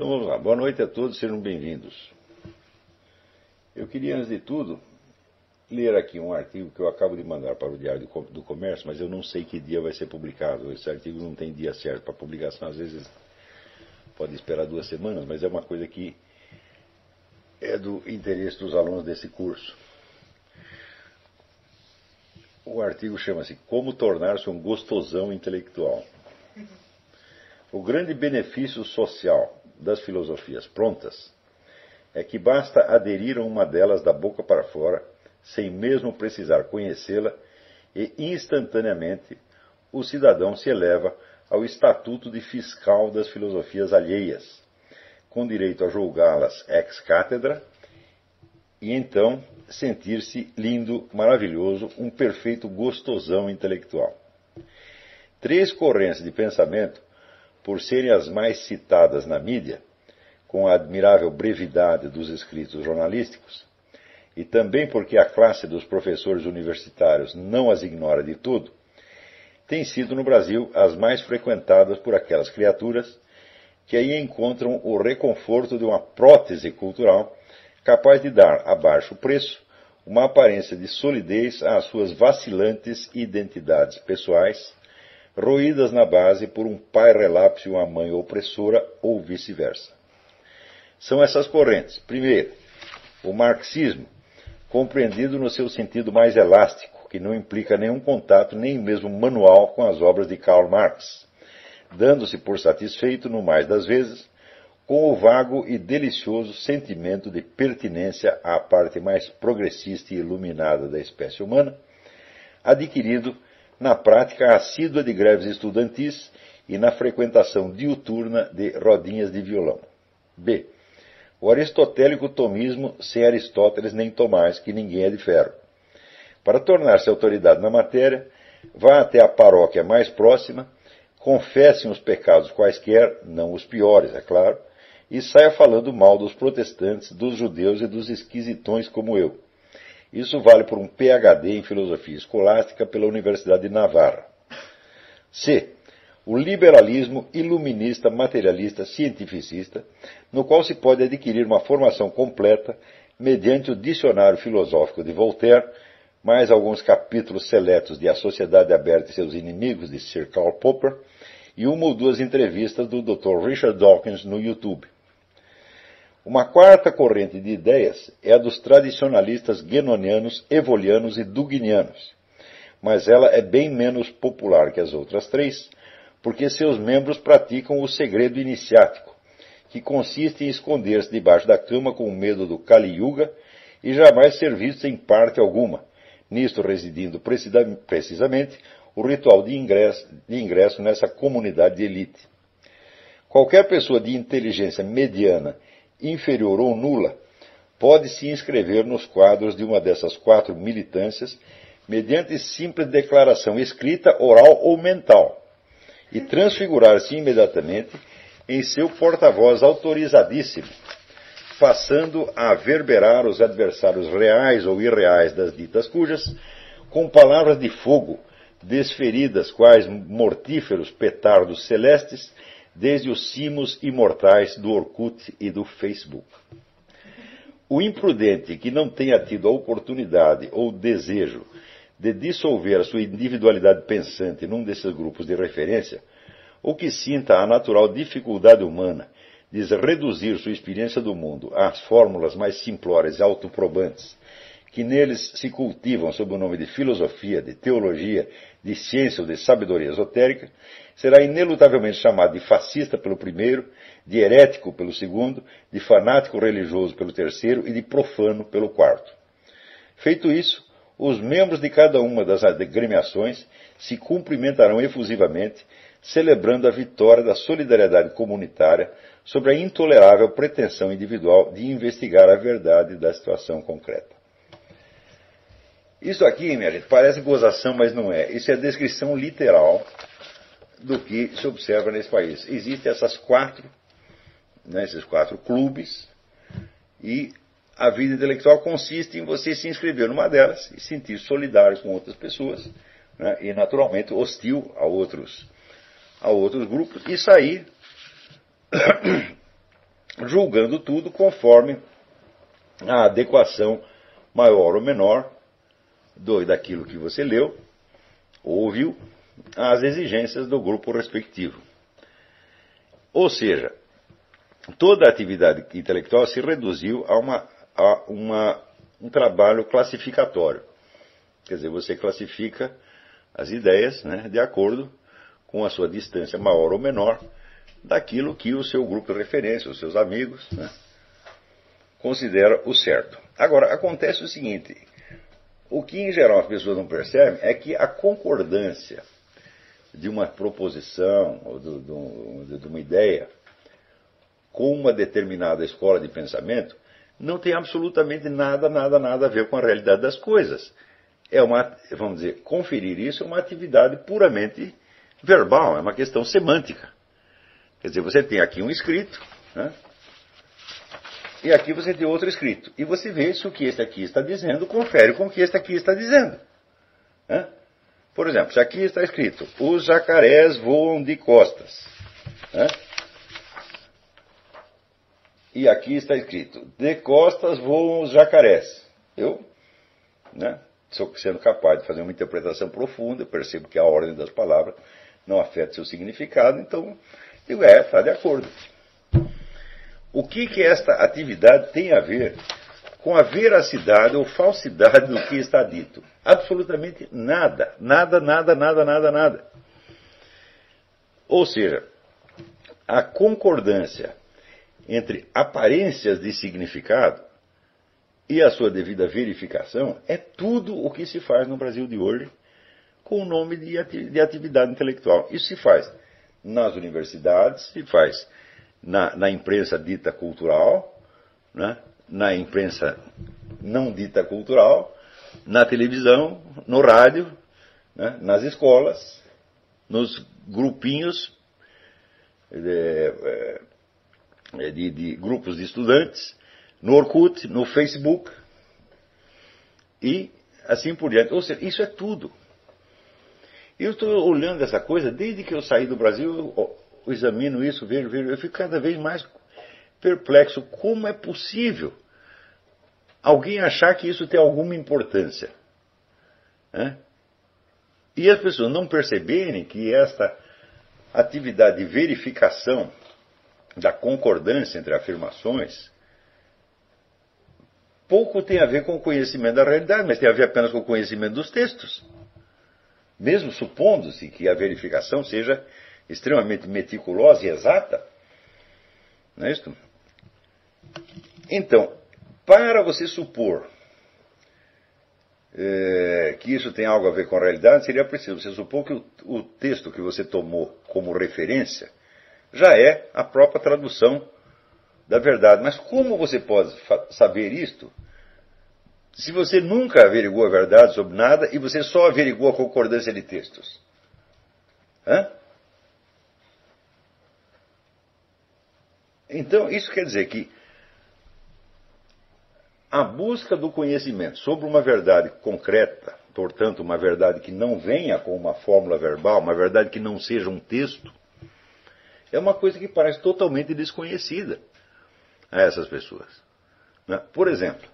Então vamos lá. Boa noite a todos, sejam bem-vindos. Eu queria, antes de tudo, ler aqui um artigo que eu acabo de mandar para o Diário do Comércio, mas eu não sei que dia vai ser publicado. Esse artigo não tem dia certo para publicação, às vezes pode esperar duas semanas, mas é uma coisa que é do interesse dos alunos desse curso. O artigo chama-se Como tornar-se um gostosão intelectual. O grande benefício social das filosofias prontas é que basta aderir a uma delas da boca para fora, sem mesmo precisar conhecê-la, e instantaneamente o cidadão se eleva ao estatuto de fiscal das filosofias alheias, com direito a julgá-las ex cátedra e então sentir-se lindo, maravilhoso, um perfeito gostosão intelectual. Três correntes de pensamento, por serem as mais citadas na mídia, com a admirável brevidade dos escritos jornalísticos, e também porque a classe dos professores universitários não as ignora de tudo, têm sido no Brasil as mais frequentadas por aquelas criaturas que aí encontram o reconforto de uma prótese cultural capaz de dar, a baixo preço, uma aparência de solidez às suas vacilantes identidades pessoais, roídas na base por um pai relapso e uma mãe opressora, ou vice-versa. São essas correntes. Primeiro, o marxismo, compreendido no seu sentido mais elástico, que não implica nenhum contato, nem mesmo manual com as obras de Karl Marx, dando-se por satisfeito, no mais das vezes, com o vago e delicioso sentimento de pertinência à parte mais progressista e iluminada da espécie humana, adquirido na prática assídua de greves estudantis e na frequentação diuturna de rodinhas de violão. B. O aristotélico tomismo sem Aristóteles nem Tomás, que ninguém é de ferro. Para tornar-se autoridade na matéria, vá até a paróquia mais próxima, confessem os pecados quaisquer, não os piores, é claro, e saia falando mal dos protestantes, dos judeus e dos esquisitões como eu. Isso vale por um PhD em filosofia escolástica pela Universidade de Navarra. C. O liberalismo iluminista, materialista, cientificista, no qual se pode adquirir uma formação completa mediante o dicionário filosófico de Voltaire mais alguns capítulos seletos de A Sociedade Aberta e Seus Inimigos, de Sir Karl Popper, e uma ou duas entrevistas do Dr. Richard Dawkins no YouTube. Uma quarta corrente de ideias é a dos tradicionalistas guenonianos, evolianos e dugnianos, mas ela é bem menos popular que as outras três, porque seus membros praticam o segredo iniciático, que consiste em esconder-se debaixo da cama com medo do Kali Yuga e jamais ser visto em parte alguma, nisto residindo precisamente o ritual de ingresso, de ingresso nessa comunidade de elite. Qualquer pessoa de inteligência mediana, inferior ou nula pode se inscrever nos quadros de uma dessas quatro militâncias mediante simples declaração escrita, oral ou mental e transfigurar-se imediatamente em seu porta-voz autorizadíssimo passando a verberar os adversários reais ou irreais das ditas cujas, com palavras de fogo, desferidas quais mortíferos petardos celestes, desde os cimos imortais do Orkut e do Facebook. O imprudente que não tenha tido a oportunidade ou desejo de dissolver a sua individualidade pensante num desses grupos de referência, ou que sinta a natural dificuldade humana diz reduzir sua experiência do mundo às fórmulas mais simplórias e autoprobantes, que neles se cultivam sob o nome de filosofia, de teologia, de ciência ou de sabedoria esotérica, será inelutavelmente chamado de fascista pelo primeiro, de herético pelo segundo, de fanático religioso pelo terceiro e de profano pelo quarto. Feito isso, os membros de cada uma das agremiações se cumprimentarão efusivamente, celebrando a vitória da solidariedade comunitária sobre a intolerável pretensão individual de investigar a verdade da situação concreta. Isso aqui, minha gente, parece gozação, mas não é. Isso é a descrição literal do que se observa nesse país. Existem essas quatro, né, esses quatro clubes, e a vida intelectual consiste em você se inscrever numa delas e sentir solidário com outras pessoas, né, e naturalmente hostil a outros, a outros grupos, e sair julgando tudo conforme a adequação maior ou menor do, daquilo que você leu, ouviu, às exigências do grupo respectivo. Ou seja, toda a atividade intelectual se reduziu a, uma, a uma, um trabalho classificatório. Quer dizer, você classifica as ideias né, de acordo com a sua distância maior ou menor daquilo que o seu grupo de referência, os seus amigos, né, considera o certo. Agora, acontece o seguinte: o que em geral as pessoas não percebem é que a concordância de uma proposição ou de, de uma ideia com uma determinada escola de pensamento não tem absolutamente nada, nada, nada a ver com a realidade das coisas. É uma, vamos dizer, conferir isso é uma atividade puramente verbal, é uma questão semântica. Quer dizer, você tem aqui um escrito, né? e aqui você tem outro escrito. E você vê se o que este aqui está dizendo confere com o que este aqui está dizendo. Né? Por exemplo, se aqui está escrito: os jacarés voam de costas. Né? E aqui está escrito: de costas voam os jacarés. Eu, né, sou sendo capaz de fazer uma interpretação profunda, percebo que a ordem das palavras não afeta seu significado, então digo: é, está de acordo. O que, que esta atividade tem a ver com a veracidade ou falsidade do que está dito? Absolutamente nada. Nada, nada, nada, nada, nada. Ou seja, a concordância entre aparências de significado e a sua devida verificação é tudo o que se faz no Brasil de hoje com o nome de atividade intelectual. Isso se faz nas universidades, se faz na, na imprensa dita cultural, né? Na imprensa não dita cultural, na televisão, no rádio, né? nas escolas, nos grupinhos de, é, de, de, grupos de estudantes, no Orkut, no Facebook e assim por diante. Ou seja, isso é tudo. Eu estou olhando essa coisa desde que eu saí do Brasil, eu examino isso, vejo, vejo, eu fico cada vez mais perplexo. Como é possível alguém achar que isso tem alguma importância? Né? E as pessoas não perceberem que esta atividade de verificação da concordância entre afirmações pouco tem a ver com o conhecimento da realidade, mas tem a ver apenas com o conhecimento dos textos. Mesmo supondo-se que a verificação seja extremamente meticulosa e exata. Não é isso? Então, para você supor é, que isso tem algo a ver com a realidade, seria preciso você supor que o, o texto que você tomou como referência já é a própria tradução da verdade. Mas como você pode saber isto se você nunca averigou a verdade sobre nada e você só averigou a concordância de textos? Hã? Então, isso quer dizer que a busca do conhecimento sobre uma verdade concreta, portanto, uma verdade que não venha com uma fórmula verbal, uma verdade que não seja um texto, é uma coisa que parece totalmente desconhecida a essas pessoas. Né? Por exemplo,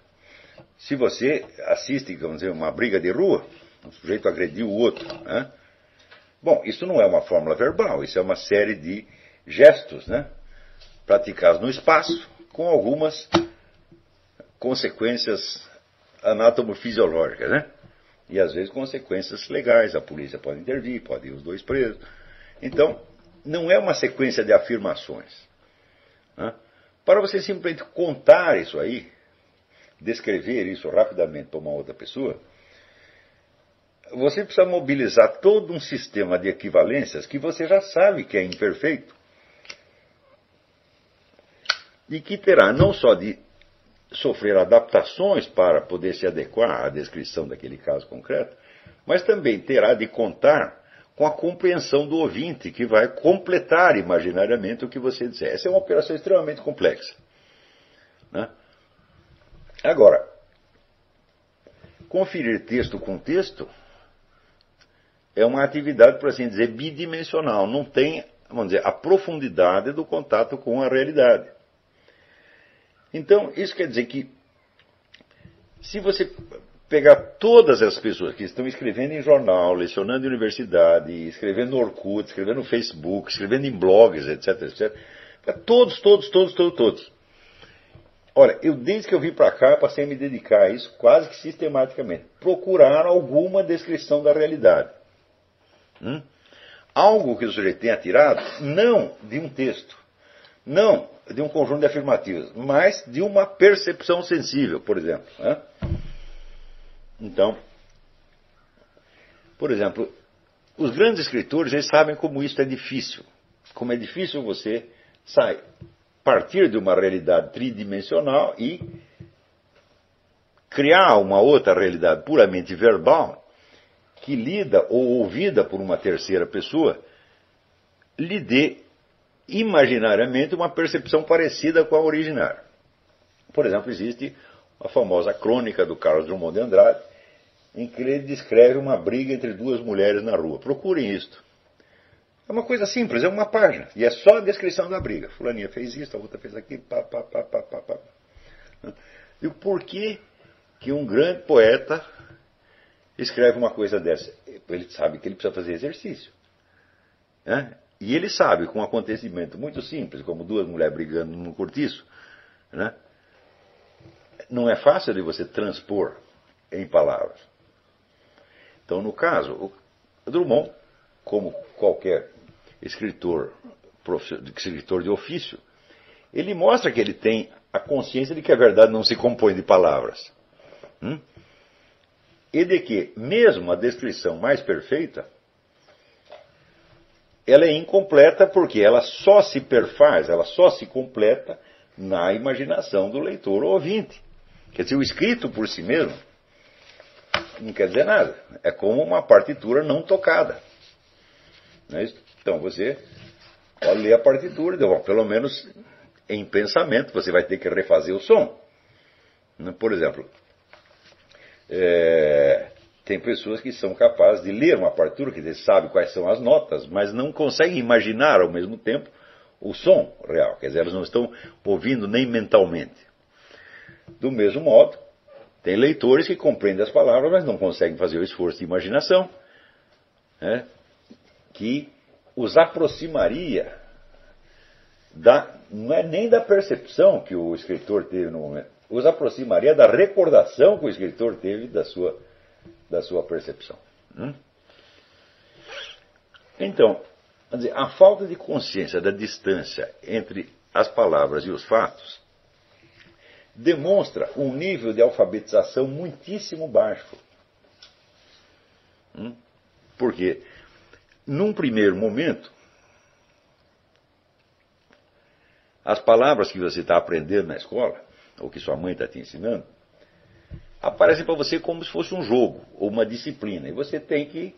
se você assiste, vamos dizer, uma briga de rua, um sujeito agrediu o outro, né? bom, isso não é uma fórmula verbal, isso é uma série de gestos, né? praticados no espaço, com algumas consequências anatomofisiológicas, né? E às vezes consequências legais. A polícia pode intervir, pode ir os dois presos. Então, não é uma sequência de afirmações. Né? Para você simplesmente contar isso aí, descrever isso rapidamente para uma outra pessoa, você precisa mobilizar todo um sistema de equivalências que você já sabe que é imperfeito e que terá não só de sofrer adaptações para poder se adequar à descrição daquele caso concreto, mas também terá de contar com a compreensão do ouvinte, que vai completar imaginariamente o que você disser. Essa é uma operação extremamente complexa. Né? Agora, conferir texto com texto é uma atividade, por assim dizer, bidimensional. Não tem, vamos dizer, a profundidade do contato com a realidade. Então, isso quer dizer que, se você pegar todas as pessoas que estão escrevendo em jornal, lecionando em universidade, escrevendo no Orkut, escrevendo no Facebook, escrevendo em blogs, etc, etc, todos, todos, todos, todos, todos. Olha, eu desde que eu vim para cá passei a me dedicar a isso quase que sistematicamente. Procurar alguma descrição da realidade. Hum? Algo que o sujeito tenha tirado, não de um texto, não de um conjunto de afirmativas, mas de uma percepção sensível, por exemplo. Né? Então, por exemplo, os grandes escritores eles sabem como isso é difícil. Como é difícil você sair, partir de uma realidade tridimensional e criar uma outra realidade puramente verbal que lida ou ouvida por uma terceira pessoa lhe dê imaginariamente uma percepção parecida com a originária. Por exemplo, existe a famosa crônica do Carlos Drummond de Andrade, em que ele descreve uma briga entre duas mulheres na rua. Procurem isto. É uma coisa simples, é uma página. E é só a descrição da briga. Fulaninha fez isso, a outra fez aquilo, pá, pá, pá, pá, pá, pá. E por que que um grande poeta escreve uma coisa dessa? Ele sabe que ele precisa fazer exercício. Né? E ele sabe que um acontecimento muito simples, como duas mulheres brigando num cortiço, né? não é fácil de você transpor em palavras. Então, no caso, Drummond, como qualquer escritor, escritor de ofício, ele mostra que ele tem a consciência de que a verdade não se compõe de palavras. Hum? E de que, mesmo a descrição mais perfeita, ela é incompleta porque ela só se perfaz, ela só se completa na imaginação do leitor ou ouvinte. Quer dizer, o escrito por si mesmo não quer dizer nada. É como uma partitura não tocada. Não é? Então você pode ler a partitura, bom, pelo menos em pensamento você vai ter que refazer o som. Por exemplo, é, tem pessoas que são capazes de ler uma partitura, que sabem quais são as notas, mas não conseguem imaginar ao mesmo tempo o som real. Quer dizer, elas não estão ouvindo nem mentalmente. Do mesmo modo, tem leitores que compreendem as palavras, mas não conseguem fazer o esforço de imaginação, né, que os aproximaria da, não é nem da percepção que o escritor teve no momento, os aproximaria da recordação que o escritor teve da sua da sua percepção. Hum? Então, a falta de consciência da distância entre as palavras e os fatos demonstra um nível de alfabetização muitíssimo baixo. Hum? Porque, num primeiro momento, as palavras que você está aprendendo na escola, ou que sua mãe está te ensinando, aparecem para você como se fosse um jogo ou uma disciplina. E você tem que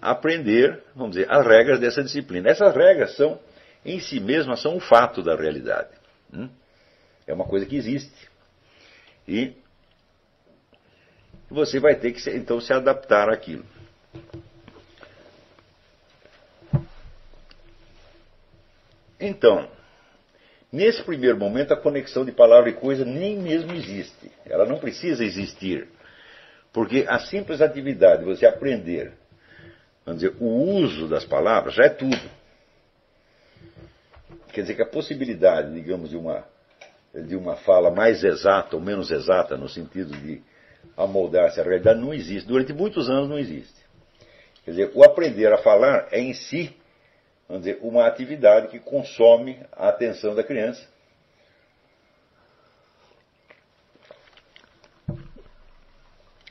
aprender, vamos dizer, as regras dessa disciplina. Essas regras são, em si mesmas, são um fato da realidade. Hum? É uma coisa que existe. E você vai ter que, então, se adaptar àquilo. Então, Nesse primeiro momento, a conexão de palavra e coisa nem mesmo existe. Ela não precisa existir. Porque a simples atividade de você aprender, vamos dizer, o uso das palavras já é tudo. Quer dizer que a possibilidade, digamos, de uma, de uma fala mais exata ou menos exata, no sentido de amoldar-se à realidade, não existe. Durante muitos anos não existe. Quer dizer, o aprender a falar é em si vamos dizer, uma atividade que consome a atenção da criança.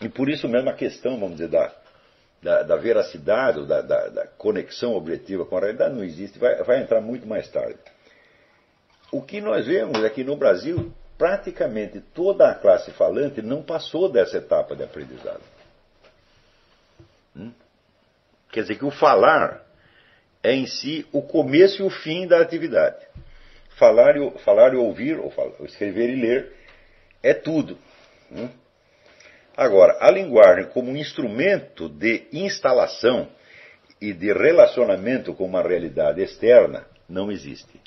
E por isso mesmo a questão, vamos dizer, da, da, da veracidade, da, da, da, conexão objetiva com a realidade não existe, vai, vai entrar muito mais tarde. O que nós vemos é que no Brasil, praticamente toda a classe falante não passou dessa etapa de aprendizado. Hum? Quer dizer que o falar é em si o começo e o fim da atividade. Falar e, falar e ouvir, ou, falar, escrever e ler, é tudo. Né? Agora, a linguagem como um instrumento de instalação e de relacionamento com uma realidade externa não existe.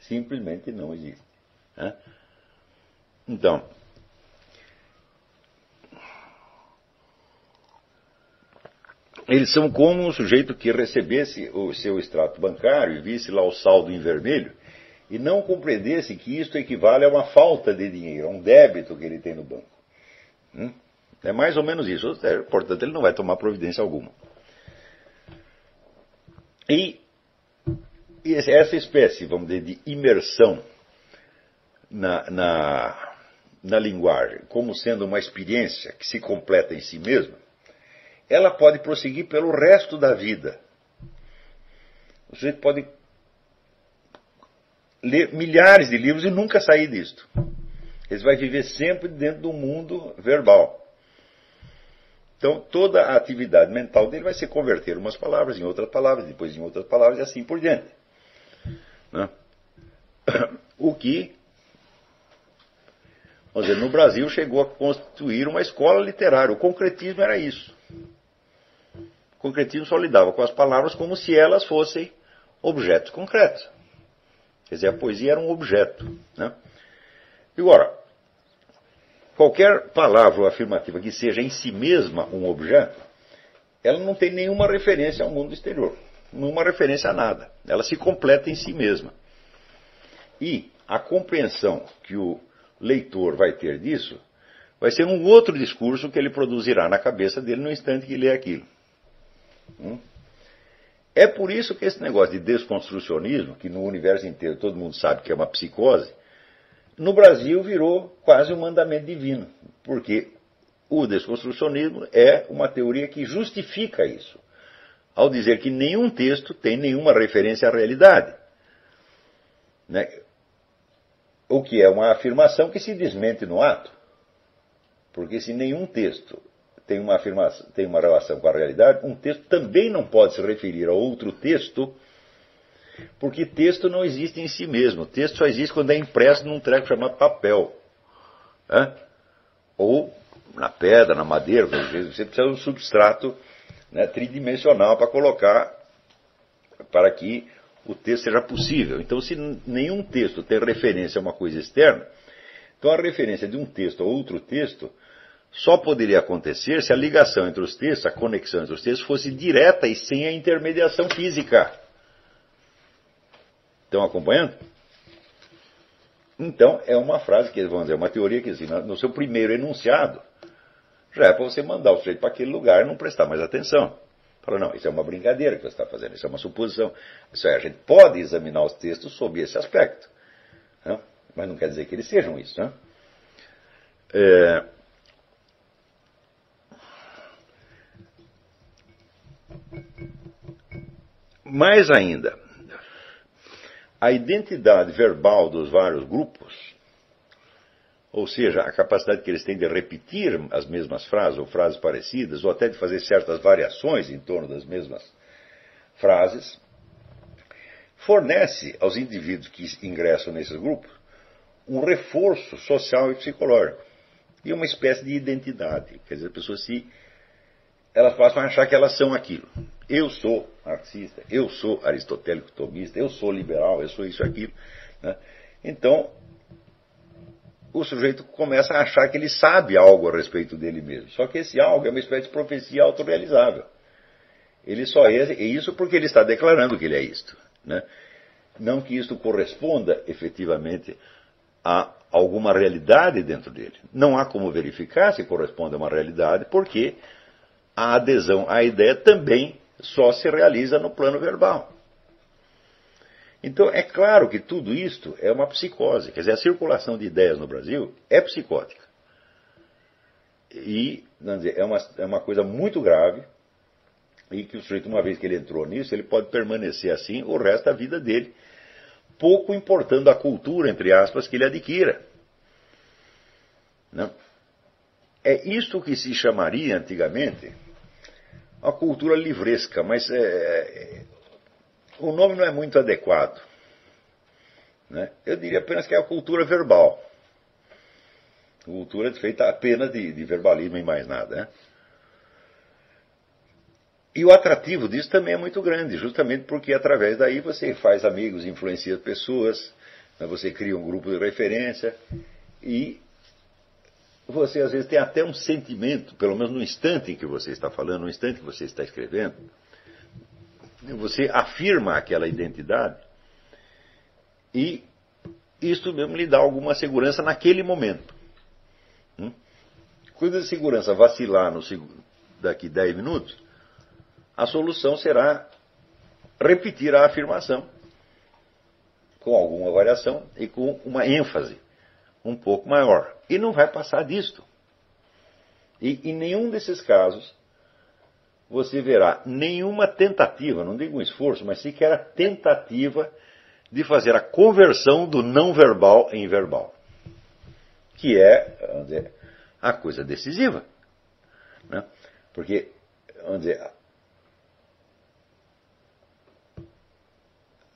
Simplesmente não existe. Né? Então, eles são como um sujeito que recebesse o seu extrato bancário e visse lá o saldo em vermelho e não compreendesse que isto equivale a uma falta de dinheiro, a um débito que ele tem no banco. Hum? É mais ou menos isso. É, portanto, ele não vai tomar providência alguma. E, essa espécie, vamos dizer, de imersão na, na, na linguagem, como sendo uma experiência que se completa em si mesma, ela pode prosseguir pelo resto da vida. O sujeito pode ler milhares de livros e nunca sair disto. Ele vai viver sempre dentro do mundo verbal. Então, toda a atividade mental dele vai ser converter umas palavras em outras palavras, depois em outras palavras e assim por diante. Né? O que, vamos dizer, no Brasil chegou a constituir uma escola literária. O concretismo era isso. Concretismo só lidava com as palavras como se elas fossem objetos concretos. Quer dizer, a poesia era um objeto. Né? Agora, qualquer palavra ou afirmativa que seja em si mesma um objeto, ela não tem nenhuma referência ao mundo exterior, nenhuma referência a nada. Ela se completa em si mesma. E a compreensão que o leitor vai ter disso vai ser um outro discurso que ele produzirá na cabeça dele no instante que lê aquilo. Hum? É por isso que esse negócio de desconstrucionismo, que no universo inteiro todo mundo sabe que é uma psicose, no Brasil virou quase um mandamento divino, porque o desconstrucionismo é uma teoria que justifica isso, ao dizer que nenhum texto tem nenhuma referência à realidade. Né? O que é uma afirmação que se desmente no ato. Porque se nenhum texto tem uma afirmação, tem uma relação com a realidade, um texto também não pode se referir a outro texto, porque texto não existe em si mesmo. Texto só existe quando é impresso num treco chamado papel. Né? Ou na pedra, na madeira, você precisa de um substrato né, tridimensional para colocar, para que o texto seja possível. Então, se nenhum texto tem referência a uma coisa externa, então a referência de um texto a outro texto só poderia acontecer se a ligação entre os textos, a conexão entre os textos, fosse direta e sem a intermediação física. Estão acompanhando? Então, é uma frase que, vamos dizer, uma teoria que, assim, no seu primeiro enunciado, já é para você mandar o sujeito para aquele lugar e não prestar mais atenção. Fala, não, isso é uma brincadeira que você está fazendo, isso é uma suposição. Isso é, a gente pode examinar os textos sob esse aspecto. Né? Mas não quer dizer que eles sejam isso. Né? É, Mais ainda, a identidade verbal dos vários grupos, ou seja, a capacidade que eles têm de repetir as mesmas frases ou frases parecidas, ou até de fazer certas variações em torno das mesmas frases, fornece aos indivíduos que ingressam nesses grupos um reforço social e psicológico e uma espécie de identidade. Quer dizer, as pessoas se elas passam a achar que elas são aquilo. Eu sou marxista, eu sou aristotélico tomista, eu sou liberal, eu sou isso aquilo. Né? Então, o sujeito começa a achar que ele sabe algo a respeito dele mesmo. Só que esse algo é uma espécie de profecia autorrealizável. Ele só é, é isso porque ele está declarando que ele é isto. Né? Não que isto corresponda efetivamente a alguma realidade dentro dele. Não há como verificar se corresponde a uma realidade, porque a adesão à ideia também só se realiza no plano verbal. Então, é claro que tudo isto é uma psicose. Quer dizer, a circulação de ideias no Brasil é psicótica. E dizer, é, uma, é uma coisa muito grave e que o sujeito, uma vez que ele entrou nisso, ele pode permanecer assim o resto da vida dele, pouco importando a cultura, entre aspas, que ele adquira. Não? É isto que se chamaria antigamente a cultura livresca, mas é, é, o nome não é muito adequado. Né? Eu diria apenas que é a cultura verbal. Cultura feita apenas de, de verbalismo e mais nada. Né? E o atrativo disso também é muito grande, justamente porque através daí você faz amigos, influencia pessoas, né? você cria um grupo de referência e você às vezes tem até um sentimento, pelo menos no instante em que você está falando, no instante que você está escrevendo, você afirma aquela identidade e isso mesmo lhe dá alguma segurança naquele momento. Hum? Quando a segurança vacilar no, daqui 10 minutos, a solução será repetir a afirmação com alguma variação e com uma ênfase um pouco maior. E não vai passar disto. E em nenhum desses casos você verá nenhuma tentativa, não digo um esforço, mas sequer a tentativa de fazer a conversão do não verbal em verbal. Que é, dizer, a coisa decisiva. Né? Porque, vamos dizer,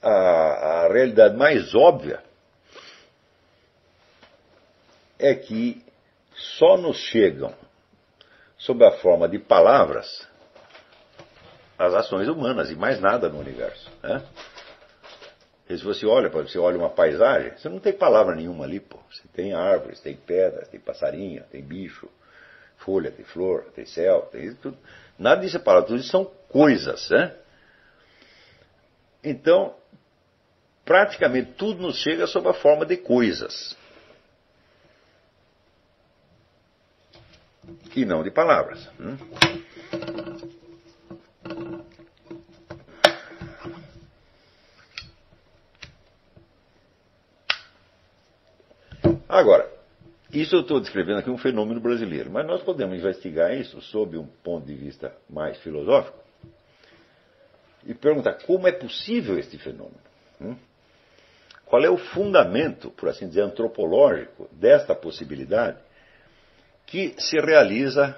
a, a realidade mais óbvia é que só nos chegam, sob a forma de palavras, as ações humanas e mais nada no universo. Né? E se você olha, você olha uma paisagem, você não tem palavra nenhuma ali, pô. Você tem árvores, tem pedras, tem passarinho, tem bicho, folha, tem flor, tem céu, tem tudo. Nada disso é palavra, tudo isso são coisas, né? Então, praticamente tudo nos chega sob a forma de coisas. E não de palavras. Hum? Agora, isso eu estou descrevendo aqui um fenômeno brasileiro, mas nós podemos investigar isso sob um ponto de vista mais filosófico e perguntar como é possível este fenômeno. Hum? Qual é o fundamento, por assim dizer, antropológico desta possibilidade que se realiza,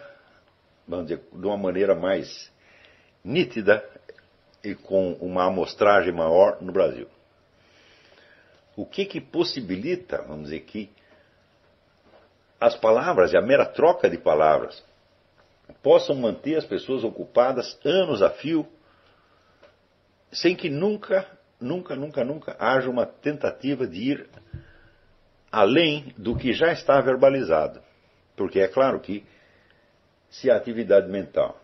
vamos dizer, de uma maneira mais nítida e com uma amostragem maior no Brasil? O que que possibilita, vamos dizer, que as palavras e a mera troca de palavras possam manter as pessoas ocupadas anos a fio, sem que nunca, nunca, nunca, nunca haja uma tentativa de ir além do que já está verbalizado. Porque é claro que se a atividade mental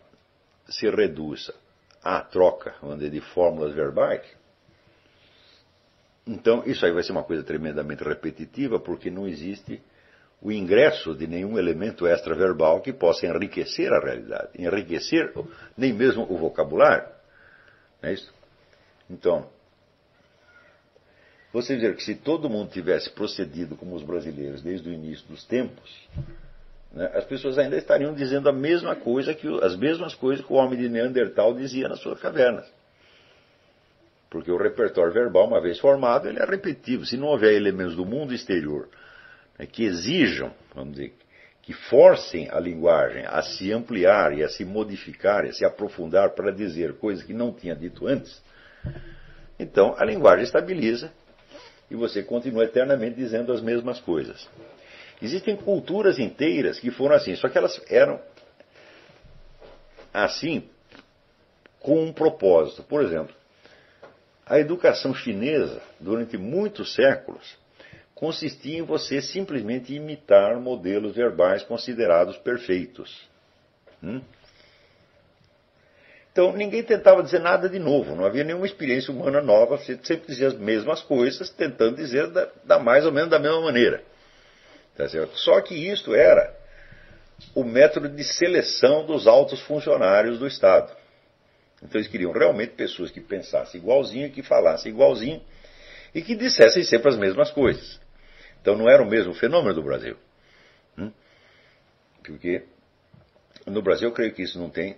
se reduz à troca de fórmulas verbais, então isso aí vai ser uma coisa tremendamente repetitiva, porque não existe o ingresso de nenhum elemento extraverbal que possa enriquecer a realidade, enriquecer nem mesmo o vocabulário. Não é isso? Então, você dizer que se todo mundo tivesse procedido como os brasileiros desde o início dos tempos, né, as pessoas ainda estariam dizendo a mesma coisa que as mesmas coisas que o homem de Neandertal dizia nas suas cavernas. Porque o repertório verbal, uma vez formado, ele é repetitivo. Se não houver elementos do mundo exterior né, que exijam, vamos dizer, que forcem a linguagem a se ampliar e a se modificar e a se aprofundar para dizer coisas que não tinha dito antes, então a linguagem estabiliza e você continua eternamente dizendo as mesmas coisas. Existem culturas inteiras que foram assim, só que elas eram assim com um propósito. Por exemplo, a educação chinesa, durante muitos séculos, consistia em você simplesmente imitar modelos verbais considerados perfeitos. Hum? Então ninguém tentava dizer nada de novo, não havia nenhuma experiência humana nova, você sempre dizia as mesmas coisas, tentando dizer da, da mais ou menos da mesma maneira. Tá Só que isto era o método de seleção dos altos funcionários do Estado. Então eles queriam realmente pessoas que pensassem igualzinho, que falassem igualzinho e que dissessem sempre as mesmas coisas. Então não era o mesmo fenômeno do Brasil. Hum? Porque no Brasil eu creio que isso não tem.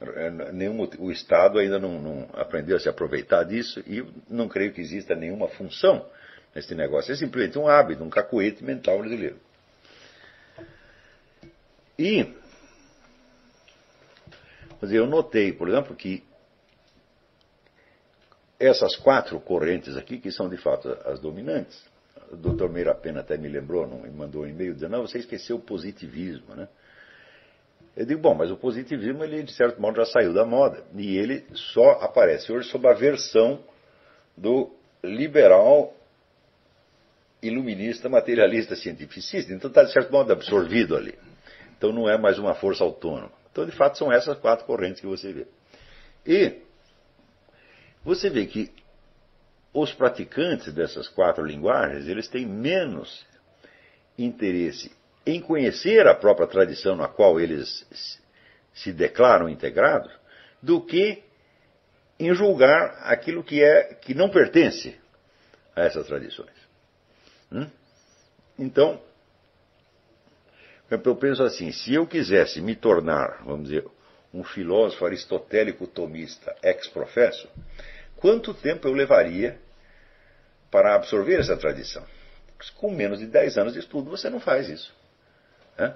É, nenhum, o Estado ainda não, não aprendeu a se aproveitar disso e não creio que exista nenhuma função nesse negócio. É simplesmente um hábito, um cacuete mental brasileiro. E eu notei, por exemplo, que essas quatro correntes aqui, que são de fato as dominantes, o doutor Meira Pena até me lembrou, não, me mandou um e-mail dizendo, não, você esqueceu o positivismo, né? Eu digo, bom, mas o positivismo, ele de certo modo já saiu da moda. E ele só aparece hoje sob a versão do liberal iluminista, materialista, cientificista. Então está, de certo modo, absorvido ali. Então não é mais uma força autônoma. Então, de fato, são essas quatro correntes que você vê. E você vê que os praticantes dessas quatro linguagens, eles têm menos interesse em conhecer a própria tradição na qual eles se declaram integrados, do que em julgar aquilo que é que não pertence a essas tradições. Hum? Então, eu penso assim, se eu quisesse me tornar, vamos dizer, um filósofo aristotélico tomista ex-professo, quanto tempo eu levaria para absorver essa tradição? Com menos de 10 anos de estudo você não faz isso. Né?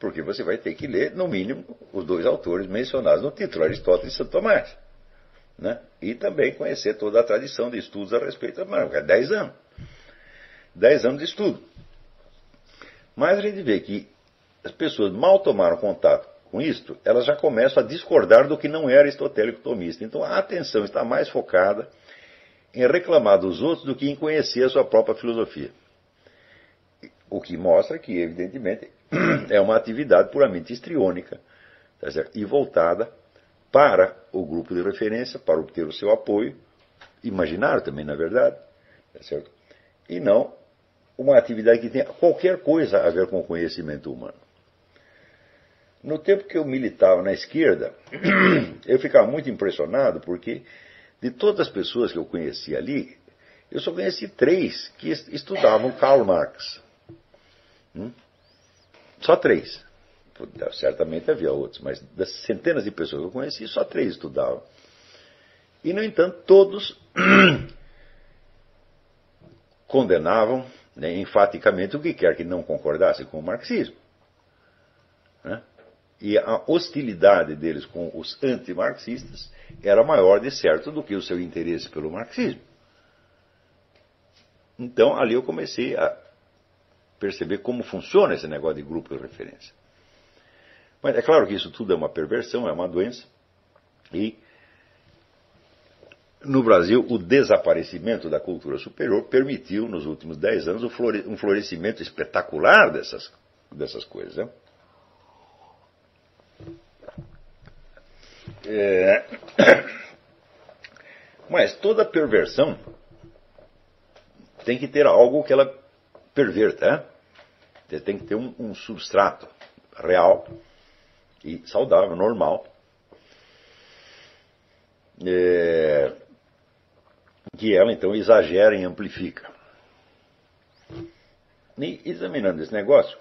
Porque você vai ter que ler, no mínimo, os dois autores mencionados no título, Aristóteles e Santo Tomás. Né? E também conhecer toda a tradição de estudos a respeito é 10 anos. 10 anos de estudo. Mas a gente vê que as pessoas mal tomaram contato com isto, elas já começam a discordar do que não é aristotélico tomista. Então a atenção está mais focada em reclamar dos outros do que em conhecer a sua própria filosofia. O que mostra que, evidentemente, é uma atividade puramente histriônica tá e voltada para o grupo de referência, para obter o seu apoio, imaginário também, na verdade, tá e não uma atividade que tenha qualquer coisa a ver com o conhecimento humano. No tempo que eu militava na esquerda, eu ficava muito impressionado porque de todas as pessoas que eu conheci ali, eu só conheci três que estudavam Karl Marx. Hum? Só três. Certamente havia outros, mas das centenas de pessoas que eu conheci, só três estudavam. E, no entanto, todos condenavam né, enfaticamente o que quer que não concordasse com o marxismo. Né? E a hostilidade deles com os antimarxistas era maior, de certo, do que o seu interesse pelo marxismo. Então, ali eu comecei a perceber como funciona esse negócio de grupo de referência. Mas é claro que isso tudo é uma perversão, é uma doença. E no Brasil, o desaparecimento da cultura superior permitiu, nos últimos dez anos, um florescimento espetacular dessas, dessas coisas. Né? É... Mas toda perversão tem que ter algo que ela perverta. Né? Tem que ter um, um substrato real e saudável, normal. É, que ela então exagera e amplifica. E examinando esse negócio,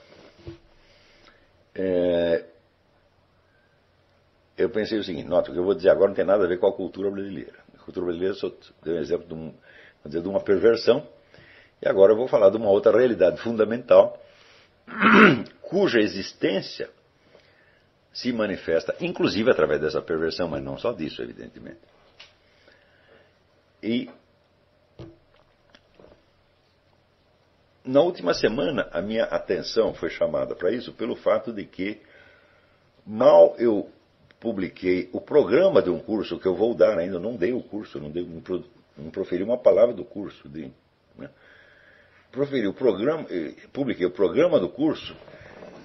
é, eu pensei o seguinte, nota, o que eu vou dizer agora não tem nada a ver com a cultura brasileira. A cultura brasileira só deu um exemplo de, um, dizer, de uma perversão, e agora eu vou falar de uma outra realidade fundamental, cuja existência se manifesta, inclusive através dessa perversão, mas não só disso, evidentemente. E na última semana a minha atenção foi chamada para isso pelo fato de que mal eu publiquei o programa de um curso que eu vou dar, ainda não dei o curso, não, dei, não proferi uma palavra do curso. De, né? Proferi o programa, eh, publiquei o programa do curso,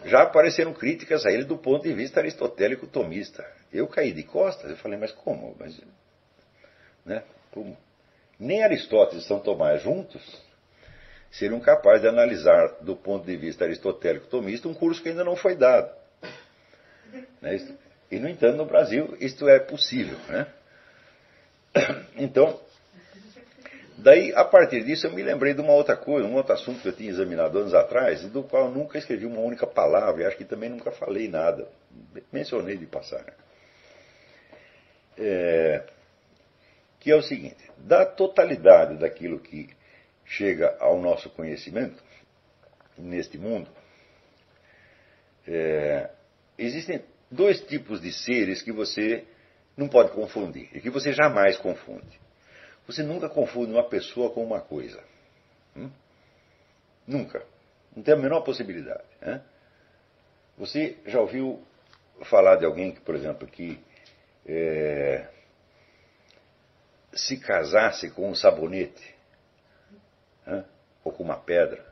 já apareceram críticas a ele do ponto de vista aristotélico tomista. Eu caí de costas, eu falei, mas como? Mas, né? como? Nem Aristóteles e São Tomás juntos seriam capazes de analisar do ponto de vista aristotélico tomista um curso que ainda não foi dado. Né? E, no entanto, no Brasil isto é possível. Né? Então, daí, a partir disso, eu me lembrei de uma outra coisa, um outro assunto que eu tinha examinado anos atrás, e do qual eu nunca escrevi uma única palavra, e acho que também nunca falei nada. Mencionei de passar. É, que é o seguinte: da totalidade daquilo que chega ao nosso conhecimento neste mundo, é, existem dois tipos de seres que você não pode confundir e que você jamais confunde. Você nunca confunde uma pessoa com uma coisa. Hum? Nunca. Não tem a menor possibilidade. Né? Você já ouviu falar de alguém que, por exemplo, que é, se casasse com um sabonete? Né? ou com uma pedra,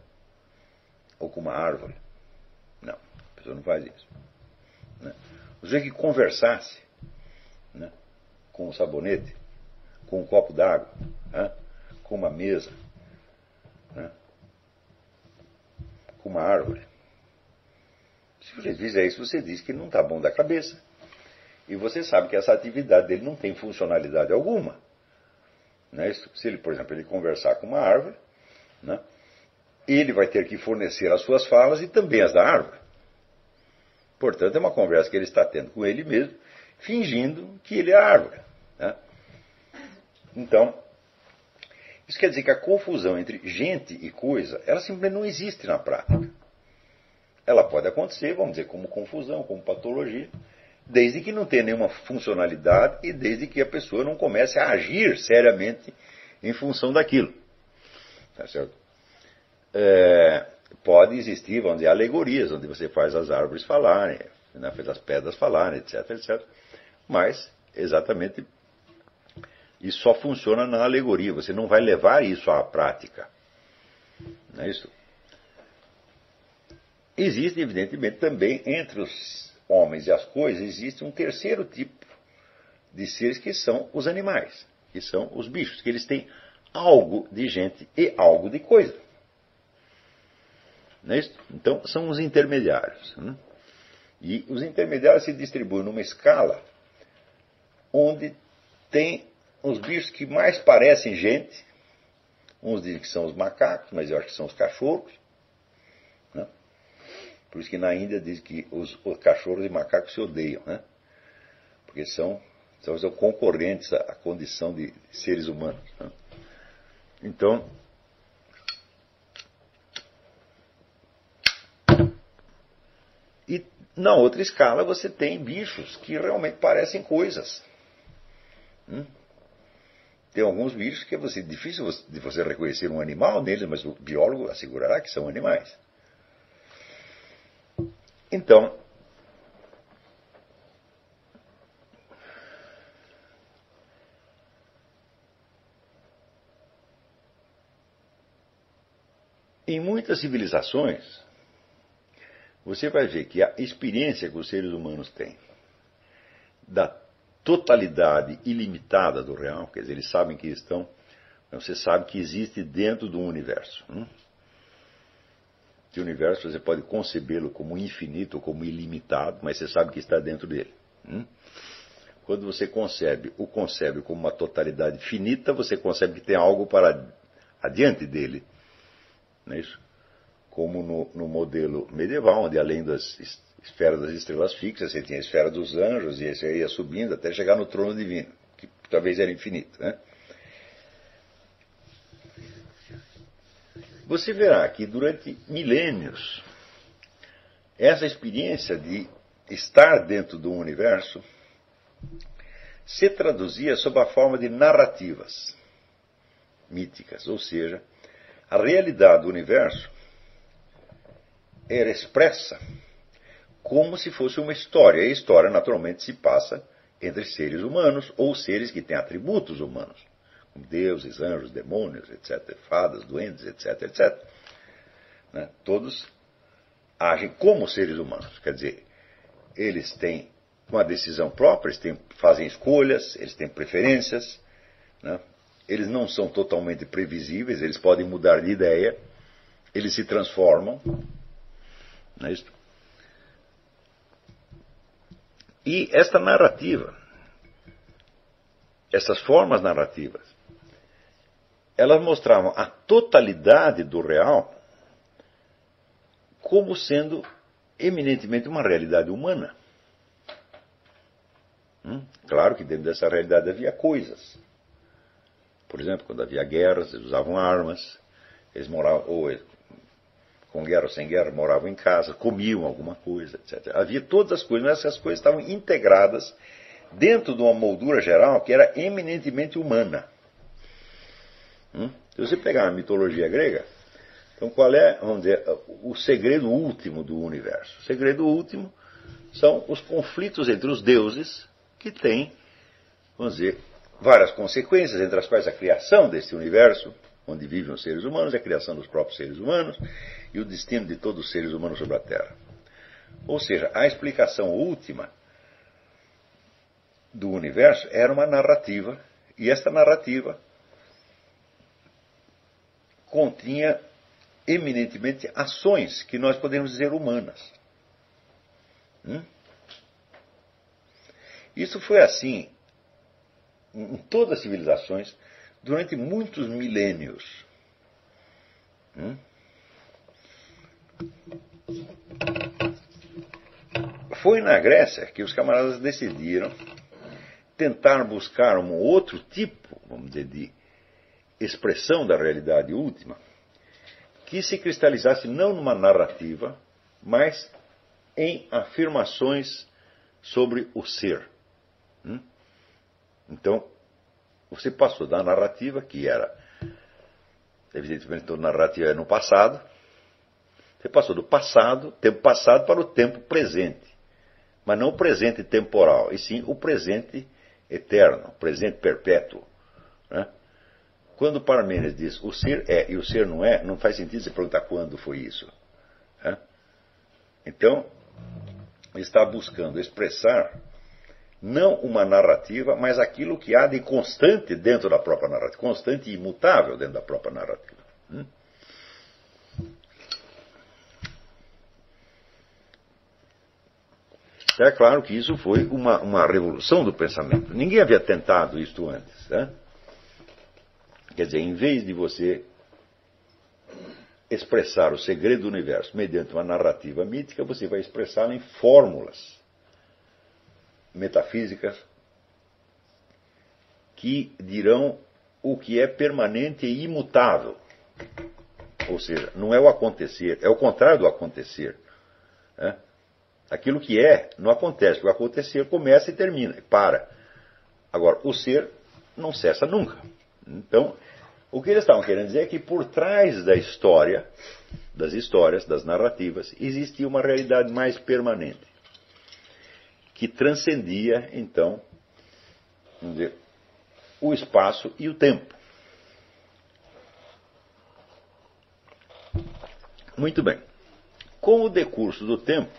ou com uma árvore. Não, a pessoa não faz isso. Né? O que conversasse né, com um sabonete, com um copo d'água, né, com uma mesa, né, com uma árvore. Se você fizer isso, você diz que ele não está bom da cabeça. E você sabe que essa atividade dele não tem funcionalidade alguma. Né? Se ele, por exemplo, ele conversar com uma árvore, né? ele vai ter que fornecer as suas falas e também as da árvore. Portanto, é uma conversa que ele está tendo com ele mesmo, fingindo que ele é a árvore. Né? Então, isso quer dizer que a confusão entre gente e coisa, ela simplesmente não existe na prática. Ela pode acontecer, vamos dizer, como confusão, como patologia, desde que não tenha nenhuma funcionalidade e desde que a pessoa não comece a agir seriamente em função daquilo. Tá certo? É, pode existir, vamos dizer, alegorias, onde você faz as árvores falarem, né, faz as pedras falarem, etc, etc. Mas, exatamente, isso só funciona na alegoria. Você não vai levar isso à prática. Não é isso? Existe, evidentemente, também entre os homens e as coisas, existe um terceiro tipo de seres que são os animais, que são os bichos, que eles têm algo de gente e algo de coisa. É? Então, são os intermediários. Né? E os intermediários se distribuem numa escala onde tem os bichos que mais parecem gente. Uns dizem que são os macacos, mas eu acho que são os cachorros. Né? Por isso que na Índia diz que os, os, cachorros e macacos se odeiam, né? porque são, são, concorrentes à, à, condição de seres humanos. Né? Então, e na outra escala você tem bichos que realmente parecem coisas. Hum? Tem alguns bichos que é difícil de você reconhecer um animal neles, mas o biólogo assegurará que são animais. Então, em muitas civilizações, você vai ver que a experiência que os seres humanos têm da totalidade ilimitada do real, quer dizer, eles sabem que estão, você sabe que existe dentro do universo. Hum? Que o universo você pode concebê-lo como infinito como ilimitado, mas você sabe que está dentro dele. Hum? Quando você concebe, o concebe como uma totalidade finita, você concebe que tem algo para adiante dele. Não é isso? Como no, no modelo medieval, onde além das esfera das estrelas fixas, você tinha a esfera dos anjos, e você ia subindo até chegar no trono divino, que talvez era infinito. Né? Você verá que durante milênios, essa experiência de estar dentro do universo se traduzia sob a forma de narrativas míticas, ou seja, a realidade do universo era expressa como se fosse uma história. E a história, naturalmente, se passa entre seres humanos ou seres que têm atributos humanos, como deuses, anjos, demônios, etc., fadas, duendes, etc., etc. Né? Todos agem como seres humanos, quer dizer, eles têm uma decisão própria, eles têm, fazem escolhas, eles têm preferências, né? Eles não são totalmente previsíveis, eles podem mudar de ideia, eles se transformam. Não é isso? E esta narrativa, essas formas narrativas, elas mostravam a totalidade do real como sendo eminentemente uma realidade humana. Hum? Claro que dentro dessa realidade havia coisas. Por exemplo, quando havia guerras, eles usavam armas, eles moravam, ou com guerra ou sem guerra, moravam em casa, comiam alguma coisa, etc. Havia todas as coisas, mas essas coisas estavam integradas dentro de uma moldura geral que era eminentemente humana. Hum? Se você pegar a mitologia grega, então qual é, vamos dizer, o segredo último do universo? O segredo último são os conflitos entre os deuses que têm, vamos dizer, várias consequências, entre as quais a criação desse universo, onde vivem os seres humanos, a criação dos próprios seres humanos e o destino de todos os seres humanos sobre a Terra. Ou seja, a explicação última do universo era uma narrativa, e esta narrativa continha eminentemente ações que nós podemos dizer humanas. Hum? Isso foi assim em todas as civilizações durante muitos milênios. Hum? Foi na Grécia que os camaradas decidiram tentar buscar um outro tipo, vamos dizer, de expressão da realidade última, que se cristalizasse não numa narrativa, mas em afirmações sobre o ser. Hum? Então, você passou da narrativa, que era, evidentemente, a narrativa é no passado, você passou do passado, tempo passado, para o tempo presente. Mas não o presente temporal, e sim o presente eterno, o presente perpétuo. Né? Quando Parmênides diz o ser é e o ser não é, não faz sentido você perguntar quando foi isso. Né? Então, está buscando expressar não uma narrativa, mas aquilo que há de constante dentro da própria narrativa, constante e imutável dentro da própria narrativa. Hum? É claro que isso foi uma, uma revolução do pensamento. Ninguém havia tentado isto antes. Né? Quer dizer, em vez de você expressar o segredo do universo mediante uma narrativa mítica, você vai expressá-la em fórmulas metafísicas que dirão o que é permanente e imutável. Ou seja, não é o acontecer, é o contrário do acontecer. Né? Aquilo que é não acontece, o acontecer começa e termina, e para. Agora, o ser não cessa nunca. Então, o que eles estavam querendo dizer é que por trás da história, das histórias, das narrativas, existia uma realidade mais permanente que transcendia, então, dizer, o espaço e o tempo. Muito bem. Com o decurso do tempo,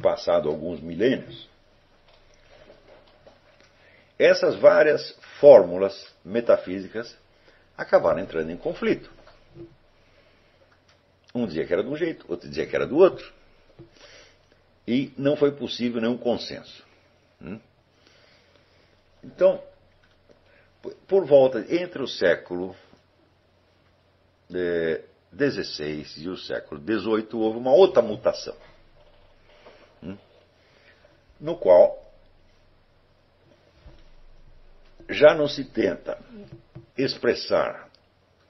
passado alguns milênios, essas várias fórmulas metafísicas acabaram entrando em conflito. Um dizia que era de um jeito, outro dizia que era do outro e não foi possível nenhum consenso. Hum? Então, por volta entre o século XVI é, e o século XVIII houve uma outra mutação, hum? no qual já não se tenta expressar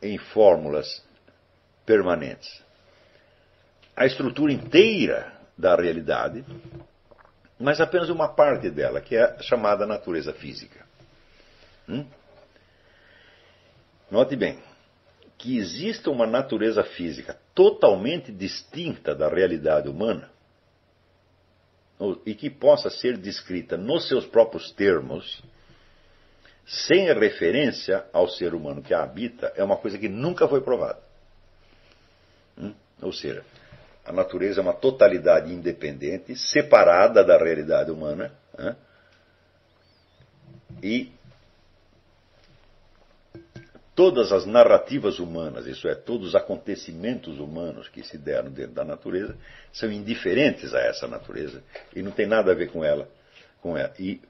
em fórmulas permanentes a estrutura inteira da realidade, mas apenas uma parte dela, que é a chamada natureza física. Hum? Note bem que exista uma natureza física totalmente distinta da realidade humana e que possa ser descrita nos seus próprios termos, sem referência ao ser humano que a habita, é uma coisa que nunca foi provada. Hum? Ou seja, a natureza é uma totalidade independente, separada da realidade humana. Né? E todas as narrativas humanas, isso é, todos os acontecimentos humanos que se deram dentro da natureza, são indiferentes a essa natureza e não tem nada a ver com ela. Com ela. E,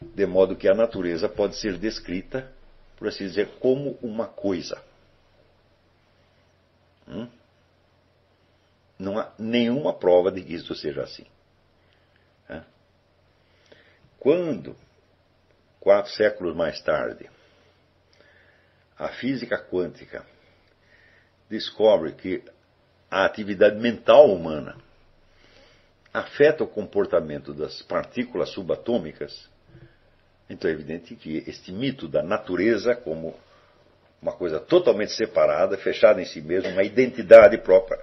de modo que a natureza pode ser descrita, por assim dizer, como uma coisa. Hum? Não há nenhuma prova de que isso seja assim. Quando, quatro séculos mais tarde, a física quântica descobre que a atividade mental humana afeta o comportamento das partículas subatômicas, então é evidente que este mito da natureza como uma coisa totalmente separada, fechada em si mesma, uma identidade própria.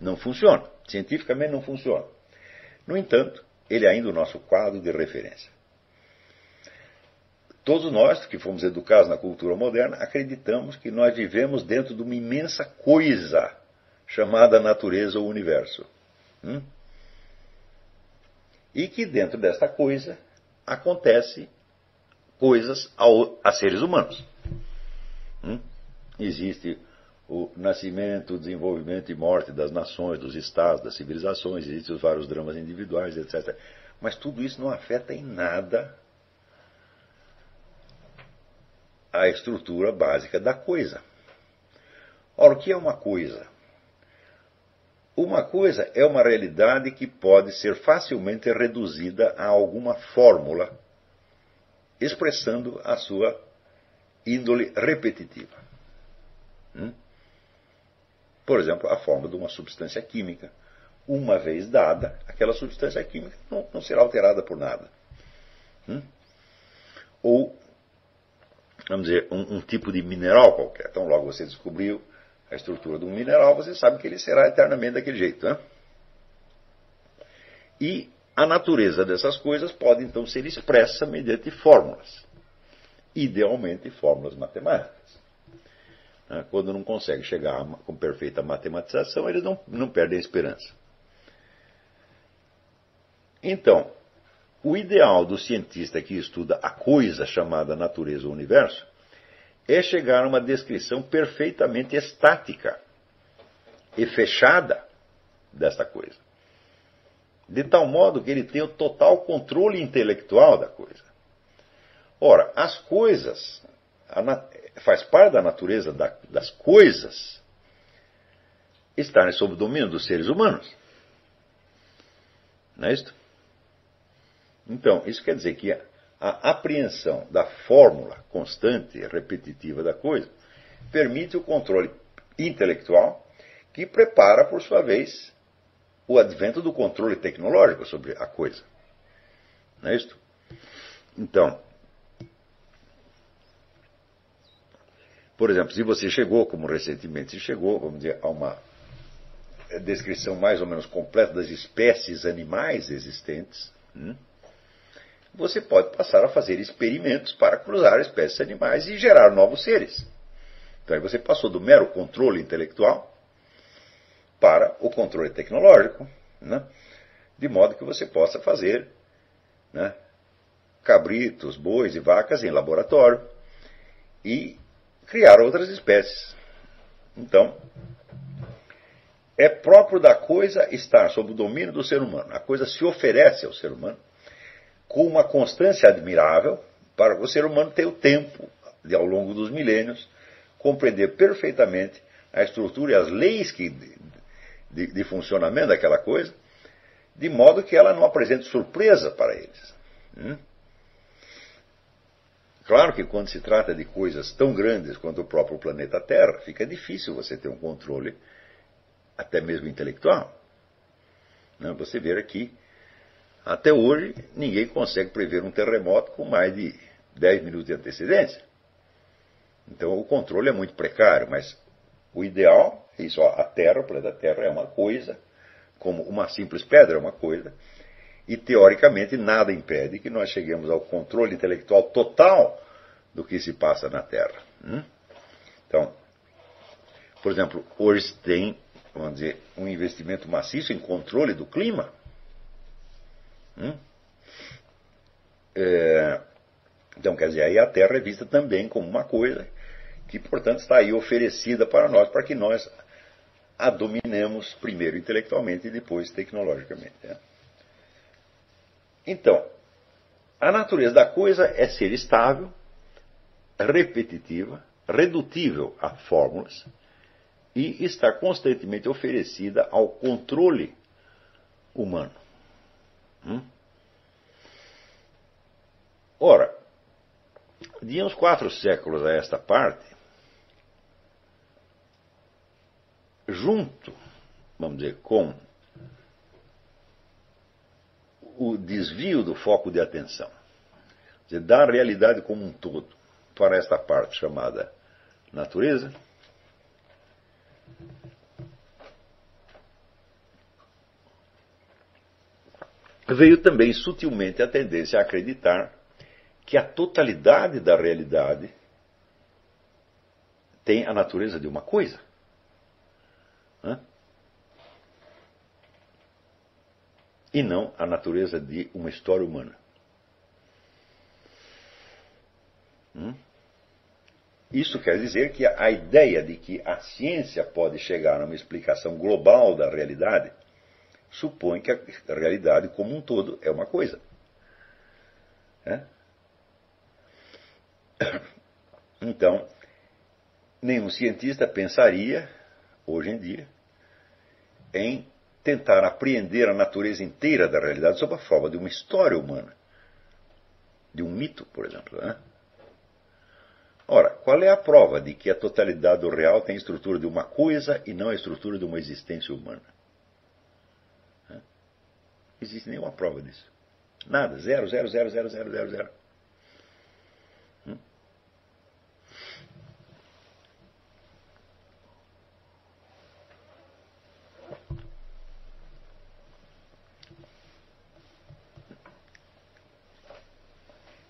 Não funciona. Cientificamente não funciona. No entanto, ele é ainda o nosso quadro de referência. Todos nós que fomos educados na cultura moderna acreditamos que nós vivemos dentro de uma imensa coisa chamada natureza ou universo. Hum? E que dentro desta coisa acontece coisas ao, a seres humanos. Hum? Existe o nascimento, o desenvolvimento e morte das nações, dos estados, das civilizações, existem os vários dramas individuais, etc. Mas tudo isso não afeta em nada a estrutura básica da coisa. Ora, o que é uma coisa? Uma coisa é uma realidade que pode ser facilmente reduzida a alguma fórmula, expressando a sua índole repetitiva. Hum? Por exemplo, a forma de uma substância química. Uma vez dada, aquela substância química não, não será alterada por nada. Hum? Ou vamos dizer, um, um, tipo de mineral qualquer. Então, logo você descobriu a estrutura de um mineral, você sabe que ele será eternamente daquele jeito. Né? E a natureza dessas coisas pode então ser expressa mediante fórmulas, idealmente fórmulas matemáticas. Né? Quando não consegue chegar com perfeita matematização, eles não, não perdem a esperança. Então, o ideal do cientista que estuda a coisa chamada natureza ou universo é chegar a uma descrição perfeitamente estática e fechada desta coisa. De tal modo que ele tenha o total controle intelectual da coisa. Ora, as coisas, faz parte da natureza da, das coisas estarem sob o domínio dos seres humanos. Não é isto? Então, isso quer dizer que a apreensão da fórmula constante e repetitiva da coisa permite o controle intelectual que prepara, por sua vez, o advento do controle tecnológico sobre a coisa. Não é isto? Então, por exemplo, se você chegou, como recentemente se chegou, vamos dizer, a uma descrição mais ou menos completa das espécies animais existentes, hum? você pode passar a fazer experimentos para cruzar espécies animais e gerar novos seres. Então aí você passou do mero controle intelectual para o controle tecnológico, né? de modo que você possa fazer né, cabritos, bois e vacas em laboratório e criar outras espécies. Então, é próprio da coisa estar sob o domínio do ser humano. A coisa se oferece ao ser humano com uma constância admirável para o ser humano ter o tempo de, ao longo dos milênios, compreender perfeitamente a estrutura e as leis que, de, de funcionamento daquela coisa, de modo que ela não apresente surpresa para eles. Hum? Claro que quando se trata de coisas tão grandes quanto o próprio planeta Terra, fica difícil você ter um controle, até mesmo intelectual. Né? Você vê aqui até hoje, ninguém consegue prever um terremoto com mais de 10 minutos de antecedência. Então, o controle é muito precário, mas o ideal é isso: a Terra, o planeta Terra é uma coisa, como uma simples pedra é uma coisa, e teoricamente nada impede que nós cheguemos ao controle intelectual total do que se passa na Terra. Hum? Então, por exemplo, hoje tem, vamos dizer, um investimento maciço em controle do clima. Hum? É, então, quer dizer, aí a Terra é vista também como uma coisa que, portanto, está aí oferecida para nós, para que nós a dominemos primeiro intelectualmente e depois tecnologicamente. Né? Então, a natureza da coisa é ser estável, repetitiva, redutível a fórmulas e estar constantemente oferecida ao controle humano. Hum? Ora, de uns quatro séculos a esta parte, junto, vamos dizer, com o desvio do foco de atenção, de dar a realidade como um todo para esta parte chamada natureza, veio também sutilmente a tendência a acreditar que a totalidade da realidade tem a natureza de uma coisa. Hã? E não a natureza de uma história humana. Hum? Isso quer dizer que a ideia de que a ciência pode chegar a uma explicação global da realidade supõe que a realidade como um todo é uma coisa. É? Então, nenhum cientista pensaria, hoje em dia, em tentar apreender a natureza inteira da realidade sob a forma de uma história humana, de um mito, por exemplo. Né? Ora, qual é a prova de que a totalidade do real tem a estrutura de uma coisa e não a estrutura de uma existência humana? Não existe nenhuma prova disso. Nada. Zero, zero, zero, zero, zero, zero, zero.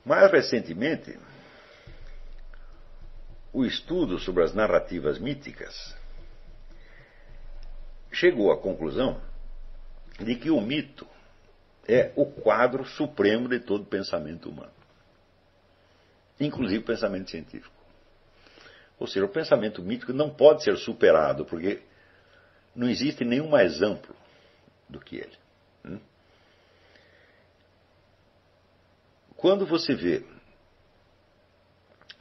Mais recentemente, o estudo sobre as narrativas míticas chegou à conclusão de que o mito é o quadro supremo de todo pensamento humano, inclusive o pensamento científico. Ou seja, o pensamento mítico não pode ser superado, porque não existe nenhum mais amplo do que ele. Hum? Quando você vê,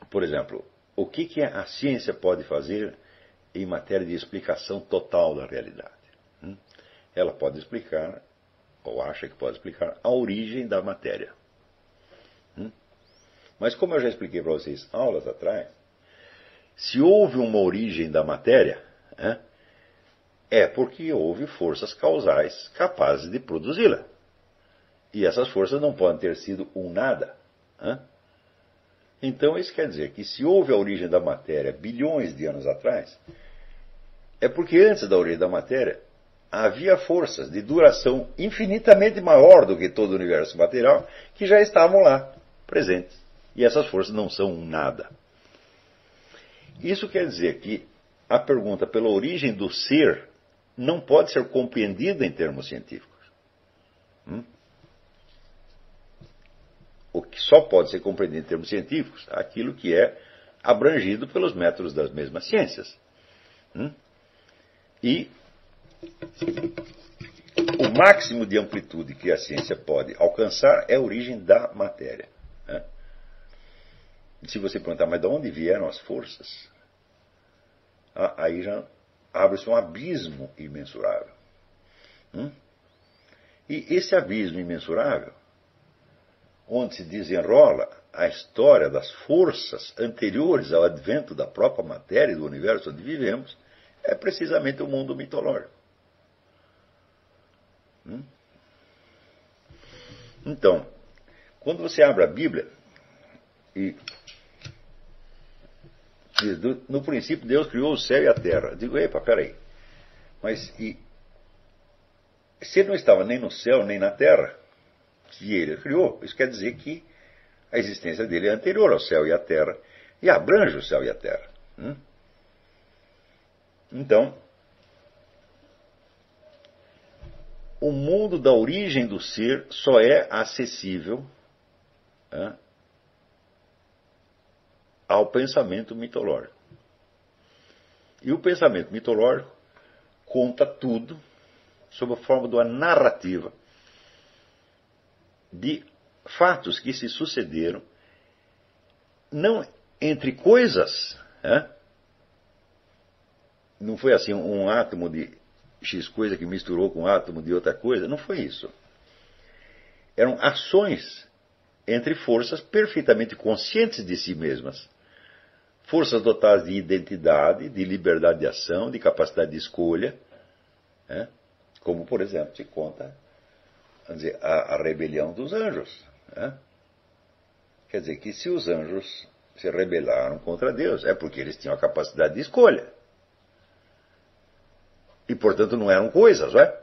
por exemplo, o que, que a ciência pode fazer em matéria de explicação total da realidade? Hum? Ela pode explicar, ou acha que pode explicar, a origem da matéria. Hum? Mas como eu já expliquei para vocês aulas atrás, se houve uma origem da matéria, é porque houve forças causais capazes de produzi-la. E essas forças não podem ter sido um nada. Então, isso quer dizer que se houve a origem da matéria bilhões de anos atrás, é porque antes da origem da matéria havia forças de duração infinitamente maior do que todo o universo material que já estavam lá, presentes. E essas forças não são nada. Isso quer dizer que a pergunta pela origem do ser não pode ser compreendida em termos científicos. Hum? O que só pode ser compreendido em termos científicos, aquilo que é abrangido pelos métodos das mesmas ciências. Hum? E o máximo de amplitude que a ciência pode alcançar é a origem da matéria. Né? Se você perguntar, mas de onde vieram as forças? Ah, aí já abre-se um abismo imensurável. Hum? E esse abismo imensurável onde se desenrola a história das forças anteriores ao advento da própria matéria e do universo onde vivemos, é precisamente o mundo mitológico. Hum? Então, quando você abre a Bíblia e diz, no princípio Deus criou o céu e a terra. Eu digo, epa, peraí. Mas e, se ele não estava nem no céu nem na terra, que ele criou. Isso quer dizer que a existência dele é anterior ao céu e à terra e abrange o céu e a terra. Hum? Então, o mundo da origem do ser só é acessível ao pensamento mitológico. E o pensamento mitológico conta tudo sob a forma de uma narrativa de fatos que se sucederam, não entre coisas, né? não foi assim um átomo de X coisa que misturou com um átomo de outra coisa, não foi isso. Eram ações entre forças perfeitamente conscientes de si mesmas. Forças dotadas de identidade, de liberdade de ação, de capacidade de escolha, né? como, por exemplo, se conta dizer, a, a rebelião dos anjos. Né? Quer dizer que se os anjos se rebelaram contra Deus, é porque eles tinham a capacidade de escolha. E, portanto, não eram coisas, não é?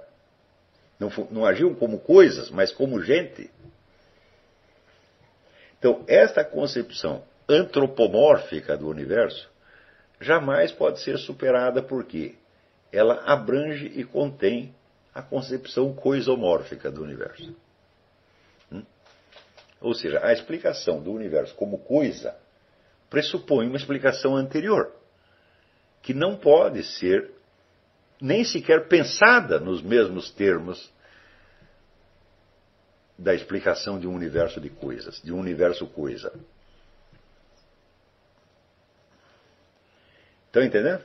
Não, não agiam como coisas, mas como gente. Então, esta concepção antropomórfica do universo jamais pode ser superada porque ela abrange e contém a concepção coisomórfica do universo. Hum? Ou seja, a explicação do universo como coisa pressupõe uma explicação anterior, que não pode ser nem sequer pensada nos mesmos termos da explicação de um universo de coisas, de um universo coisa. Estão entendendo?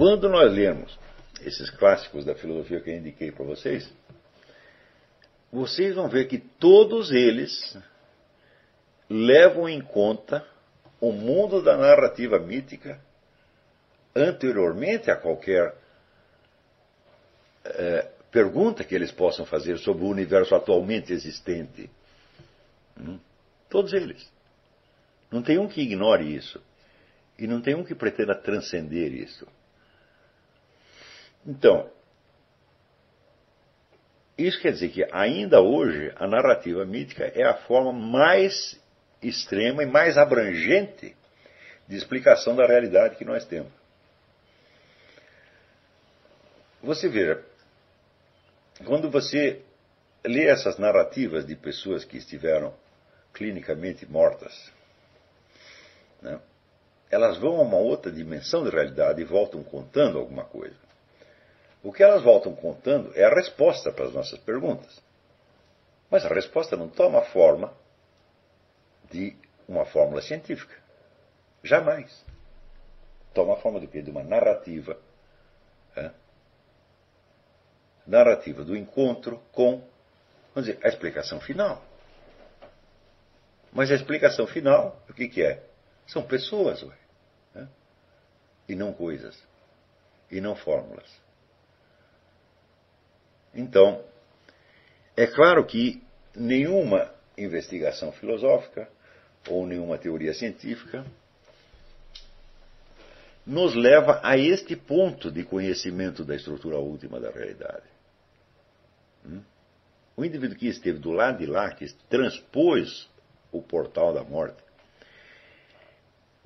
Quando nós lemos esses clássicos da filosofia que eu indiquei para vocês, vocês vão ver que todos eles levam em conta o mundo da narrativa mítica anteriormente a qualquer é, pergunta que eles possam fazer sobre o universo atualmente existente. Hum? Todos eles. Não tem um que ignore isso. E não tem um que pretenda transcender isso. Então, isso quer dizer que ainda hoje a narrativa mítica é a forma mais extrema e mais abrangente de explicação da realidade que nós temos. Você veja, quando você lê essas narrativas de pessoas que estiveram clinicamente mortas, né, elas vão a uma outra dimensão de realidade e voltam contando alguma coisa. O que elas voltam contando é a resposta para as nossas perguntas. Mas a resposta não toma forma de uma fórmula científica. Jamais. Toma a forma do quê? De uma narrativa. Narrativa do encontro com, vamos dizer, a explicação final. Mas a explicação final, o que, que é? São pessoas, ué, e não coisas, e não fórmulas. Então, é claro que nenhuma investigação filosófica ou nenhuma teoria científica nos leva a este ponto de conhecimento da estrutura última da realidade. Hum? O indivíduo que esteve do lado de lá, que transpôs o portal da morte,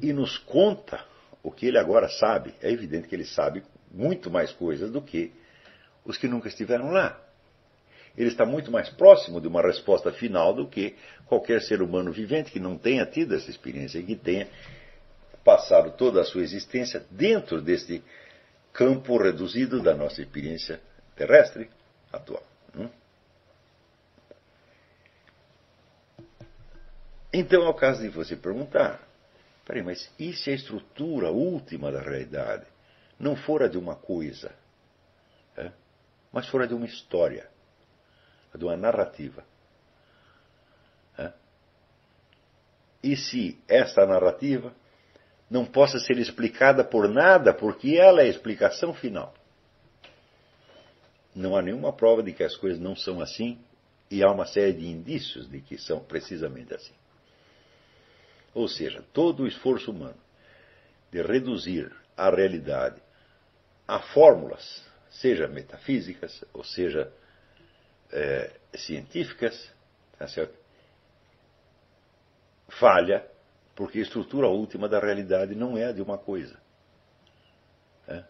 e nos conta o que ele agora sabe, é evidente que ele sabe muito mais coisas do que os que nunca estiveram lá. Ele está muito mais próximo de uma resposta final do que qualquer ser humano vivente que não tenha tido essa experiência e que tenha passado toda a sua existência dentro deste campo reduzido da nossa experiência terrestre atual. Hum? Então é o caso de você perguntar: peraí, mas e se a estrutura última da realidade não fora de uma coisa? Mas fora de uma história, de uma narrativa. E se esta narrativa não possa ser explicada por nada, porque ela é a explicação final. Não há nenhuma prova de que as coisas não são assim, e há uma série de indícios de que são precisamente assim. Ou seja, todo o esforço humano de reduzir a realidade a fórmulas seja metafísicas, ou seja é, científicas, tá certo? falha, porque a estrutura última da realidade não é a de uma coisa. É?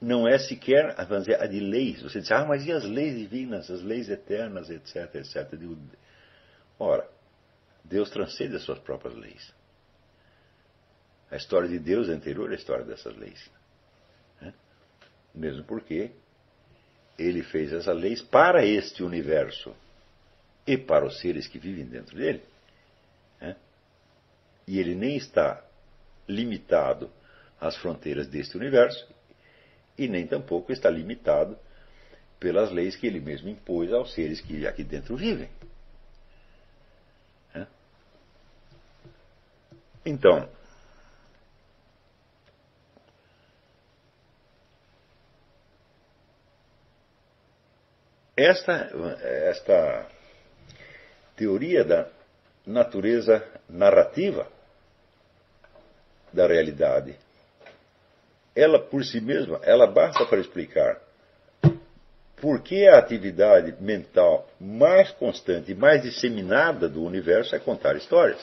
Não é sequer vamos dizer, a de leis. Você diz, ah, mas e as leis divinas, as leis eternas, etc, etc. Ora, Deus transcende as suas próprias leis. A história de Deus é anterior à história dessas leis. Né? Mesmo porque ele fez essas leis para este universo e para os seres que vivem dentro dele. Né? E ele nem está limitado às fronteiras deste universo e nem tampouco está limitado pelas leis que ele mesmo impôs aos seres que aqui dentro vivem. Né? Então, Esta, esta teoria da natureza narrativa da realidade, ela por si mesma, ela basta para explicar por que a atividade mental mais constante e mais disseminada do universo é contar histórias.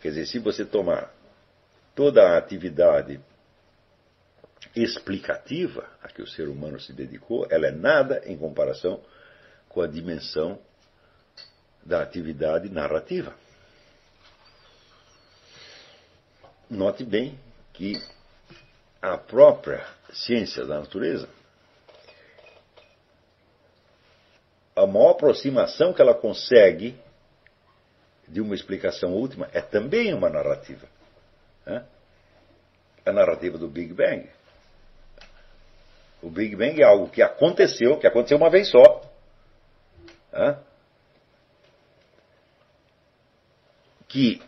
Quer dizer, se você tomar toda a atividade explicativa a que o ser humano se dedicou, ela é nada em comparação com a dimensão da atividade narrativa. Note bem que a própria ciência da natureza, a maior aproximação que ela consegue de uma explicação última é também uma narrativa. Né? A narrativa do Big Bang. O Big Bang é algo que aconteceu, que aconteceu uma vez só. Que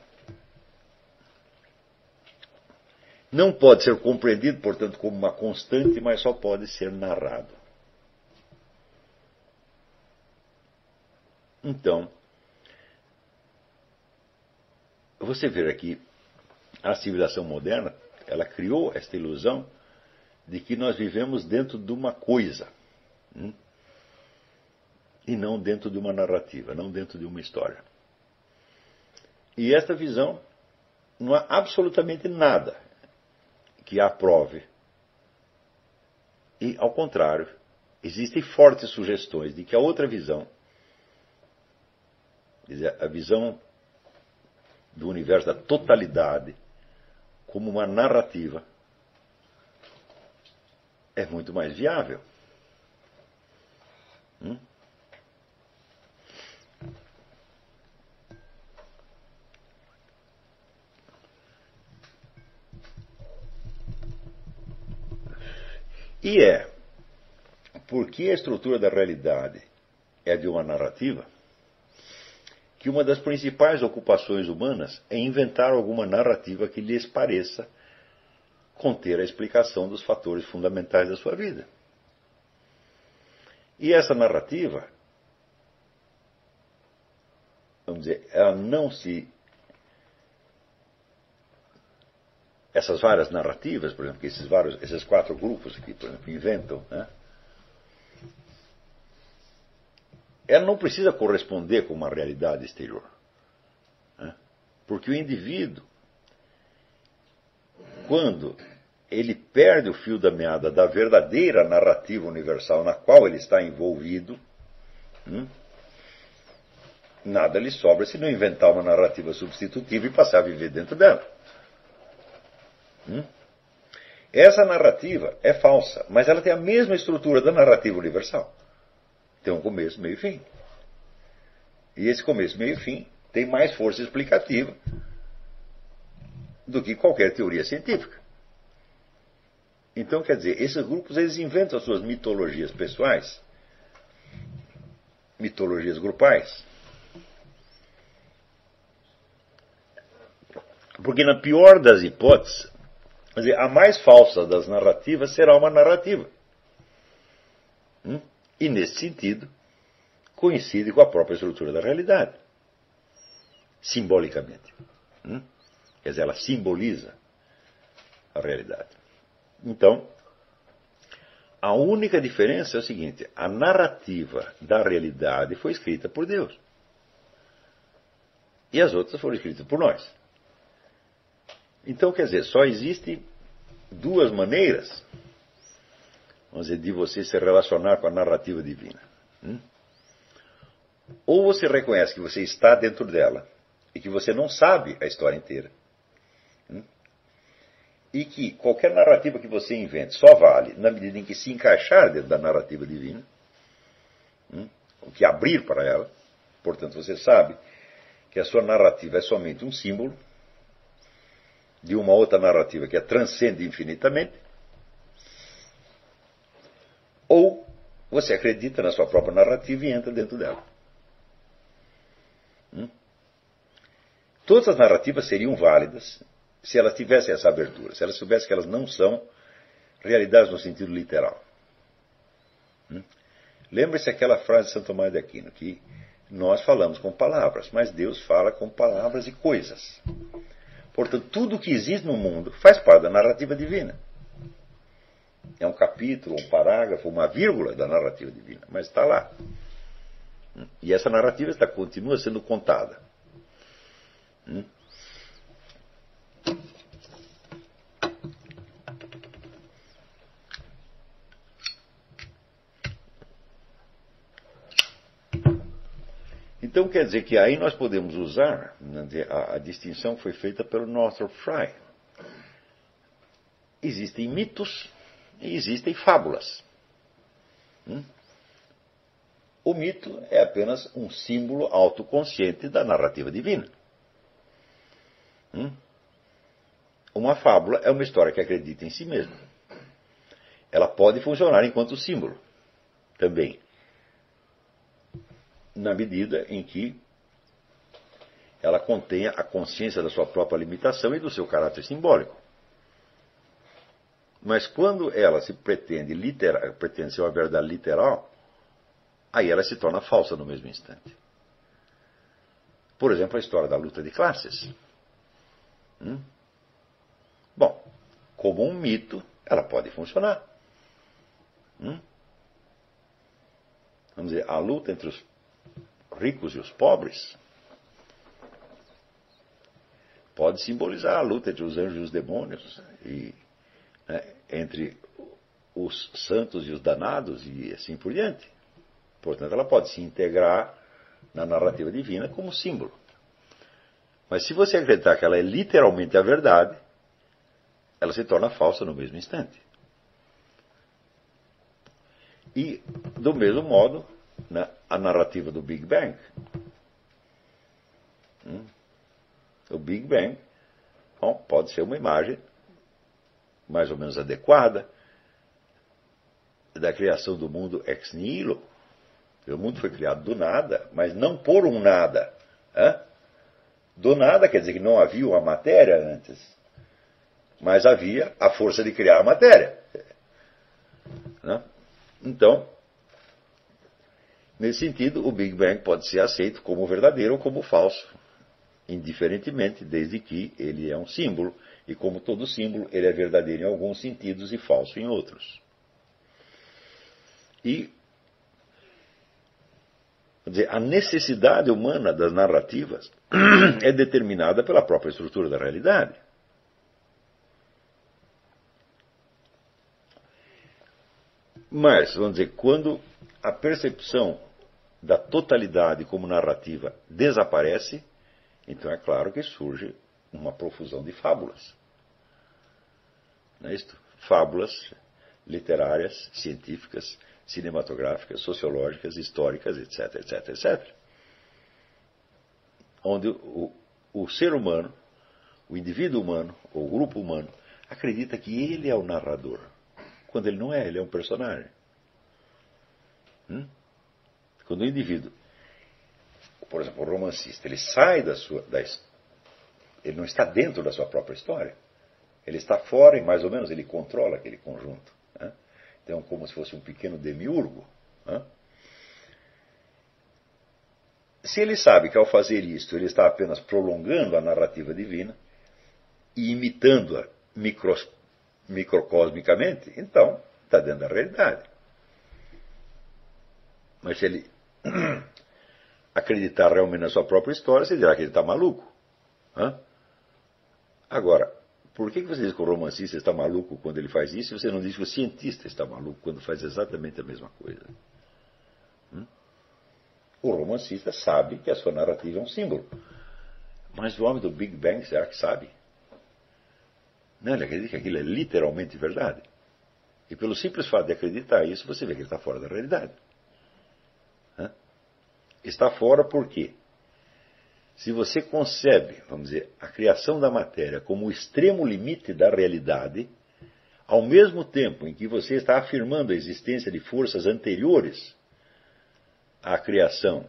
não pode ser compreendido, portanto, como uma constante, mas só pode ser narrado. Então, você vê aqui a civilização moderna, ela criou esta ilusão de que nós vivemos dentro de uma coisa hum? e não dentro de uma narrativa, não dentro de uma história. E esta visão não há absolutamente nada que a aprove. E, ao contrário, existem fortes sugestões de que a outra visão, a visão do universo da totalidade, como uma narrativa, é muito mais viável. Hum? E é porque a estrutura da realidade é de uma narrativa que uma das principais ocupações humanas é inventar alguma narrativa que lhes pareça conter a explicação dos fatores fundamentais da sua vida. E essa narrativa, vamos dizer, ela não se essas várias narrativas, por exemplo, que esses, vários, esses quatro grupos aqui, por exemplo, inventam, né? ela não precisa corresponder com uma realidade exterior. Né? Porque o indivíduo, quando ele perde o fio da meada da verdadeira narrativa universal na qual ele está envolvido, hum, nada lhe sobra se não inventar uma narrativa substitutiva e passar a viver dentro dela. Hum? Essa narrativa é falsa, mas ela tem a mesma estrutura da narrativa universal. Tem um começo, meio e fim. E esse começo, meio e fim tem mais força explicativa do que qualquer teoria científica. Então, quer dizer, esses grupos eles inventam as suas mitologias pessoais, mitologias grupais. Porque, na pior das hipóteses, dizer, a mais falsa das narrativas será uma narrativa. Hum? E, nesse sentido, coincide com a própria estrutura da realidade. Simbolicamente. Quer dizer, ela simboliza a realidade. Então, a única diferença é o seguinte: a narrativa da realidade foi escrita por Deus. E as outras foram escritas por nós. Então, quer dizer, só existe duas maneiras, vamos dizer, de você se relacionar com a narrativa divina. Hum? Ou você reconhece que você está dentro dela e que você não sabe a história inteira. E que qualquer narrativa que você invente só vale na medida em que se encaixar dentro da narrativa divina, hum? o que abrir para ela. Portanto, você sabe que a sua narrativa é somente um símbolo de uma outra narrativa que a transcende infinitamente, ou você acredita na sua própria narrativa e entra dentro dela. Hum? Todas as narrativas seriam válidas se elas tivessem essa abertura, se elas soubessem que elas não são realidades no sentido literal. Lembre-se aquela frase de Santo Tomás de Aquino, que nós falamos com palavras, mas Deus fala com palavras e coisas. Portanto, tudo que existe no mundo faz parte da narrativa divina. É um capítulo, um parágrafo, uma vírgula da narrativa divina, mas está lá. E essa narrativa está, continua sendo contada. Hum? Então quer dizer que aí nós podemos usar, né, a, a distinção foi feita pelo Northrop Frye. Existem mitos e existem fábulas. Hum? O mito é apenas um símbolo autoconsciente da narrativa divina. Hum? Uma fábula é uma história que acredita em si mesma. Ela pode funcionar enquanto símbolo também, na medida em que ela contenha a consciência da sua própria limitação e do seu caráter simbólico. Mas quando ela se pretende, literal, pretende ser uma verdade literal, aí ela se torna falsa no mesmo instante. Por exemplo, a história da luta de classes. Hum? Bom, como um mito, ela pode funcionar. Hum? Vamos dizer, a luta entre os ricos e os pobres pode simbolizar a luta entre os anjos e os demônios, e né, entre os santos e os danados, e assim por diante. Portanto, ela pode se integrar na narrativa divina como símbolo. Mas se você acreditar que ela é literalmente a verdade, ela se torna falsa no mesmo instante. E, do mesmo modo, né, a narrativa do Big Bang. Hum, o Big Bang bom, pode ser uma imagem mais ou menos adequada da criação do mundo ex nihilo. O mundo foi criado do nada, mas não por um nada. Do nada quer dizer que não havia uma matéria antes, mas havia a força de criar a matéria. Hã? Então, nesse sentido, o Big Bang pode ser aceito como verdadeiro ou como falso, indiferentemente, desde que ele é um símbolo, e como todo símbolo, ele é verdadeiro em alguns sentidos e falso em outros. E dizer, a necessidade humana das narrativas é determinada pela própria estrutura da realidade. Mas, vamos dizer, quando a percepção da totalidade como narrativa desaparece, então é claro que surge uma profusão de fábulas. Não é isto? Fábulas literárias, científicas, cinematográficas, sociológicas, históricas, etc, etc, etc. Onde o, o ser humano, o indivíduo humano, ou o grupo humano, acredita que ele é o narrador, quando ele não é, ele é um personagem. Hum? Quando o indivíduo, por exemplo, o romancista, ele sai da sua, da, ele não está dentro da sua própria história, ele está fora e mais ou menos ele controla aquele conjunto. Né? Então, como se fosse um pequeno demiurgo. Né? Se ele sabe que ao fazer isto ele está apenas prolongando a narrativa divina e imitando-a micros, microcosmicamente, então está dentro da realidade. Mas se ele acreditar realmente na sua própria história, você dirá que ele está maluco. Agora, por que você diz que o romancista está maluco quando ele faz isso e você não diz que o cientista está maluco quando faz exatamente a mesma coisa? Hum? O romancista sabe que a sua narrativa é um símbolo. Mas o homem do Big Bang, será que sabe? Não, ele acredita que aquilo é literalmente verdade. E pelo simples fato de acreditar isso, você vê que ele está fora da realidade. Hã? Está fora por quê? Se você concebe, vamos dizer, a criação da matéria como o extremo limite da realidade, ao mesmo tempo em que você está afirmando a existência de forças anteriores à criação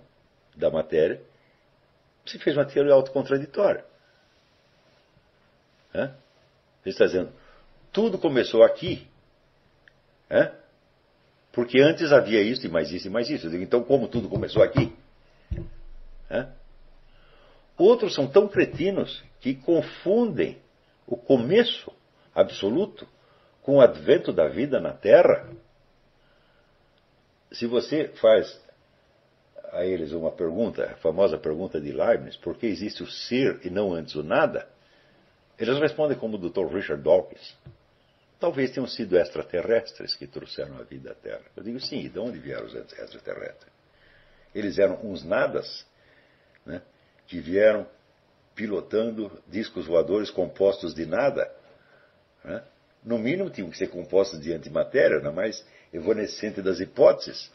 da matéria, você fez uma teoria autocontraditória. Você está dizendo, tudo começou aqui, Porque antes havia isso e mais isso e mais isso. Digo, então, como tudo começou aqui? Hã? Outros são tão cretinos que confundem o começo absoluto com o advento da vida na Terra. Se você faz a eles uma pergunta, a famosa pergunta de Leibniz, por que existe o ser e não antes o nada? Eles respondem como o Dr. Richard Dawkins. Talvez tenham sido extraterrestres que trouxeram a vida à Terra. Eu digo sim, e de onde vieram os extraterrestres? Eles eram uns nadas né, que vieram pilotando discos voadores compostos de nada. Né? No mínimo tinham que ser compostos de antimatéria, na mais evanescente das hipóteses.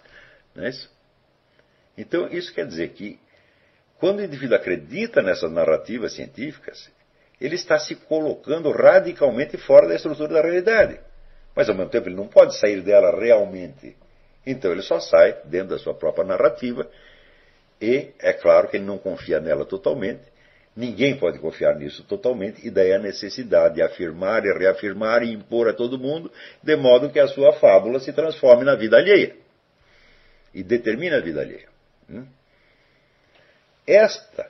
Não é isso? Então, isso quer dizer que, quando o indivíduo acredita nessas narrativas científicas, ele está se colocando radicalmente fora da estrutura da realidade. Mas, ao mesmo tempo, ele não pode sair dela realmente. Então, ele só sai dentro da sua própria narrativa. E é claro que ele não confia nela totalmente. Ninguém pode confiar nisso totalmente, e daí a necessidade de afirmar e reafirmar e impor a todo mundo, de modo que a sua fábula se transforme na vida alheia. E determine a vida alheia. Hum? Esta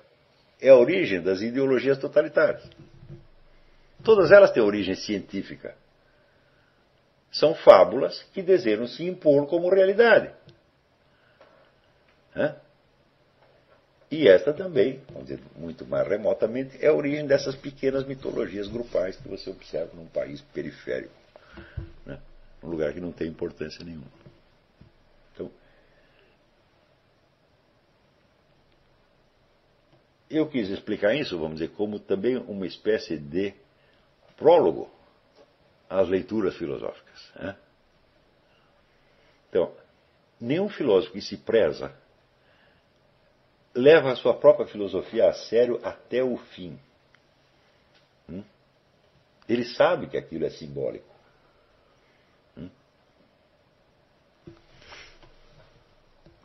é a origem das ideologias totalitárias. Todas elas têm origem científica. São fábulas que desejam se impor como realidade. E esta também, vamos dizer, muito mais remotamente, é a origem dessas pequenas mitologias grupais que você observa num país periférico, né? um lugar que não tem importância nenhuma. eu quis explicar isso, vamos dizer, como também uma espécie de prólogo às leituras filosóficas. Né? Então, nenhum filósofo que se preza leva a sua própria filosofia a sério até o fim. Hum? Ele sabe que aquilo é simbólico. Hum?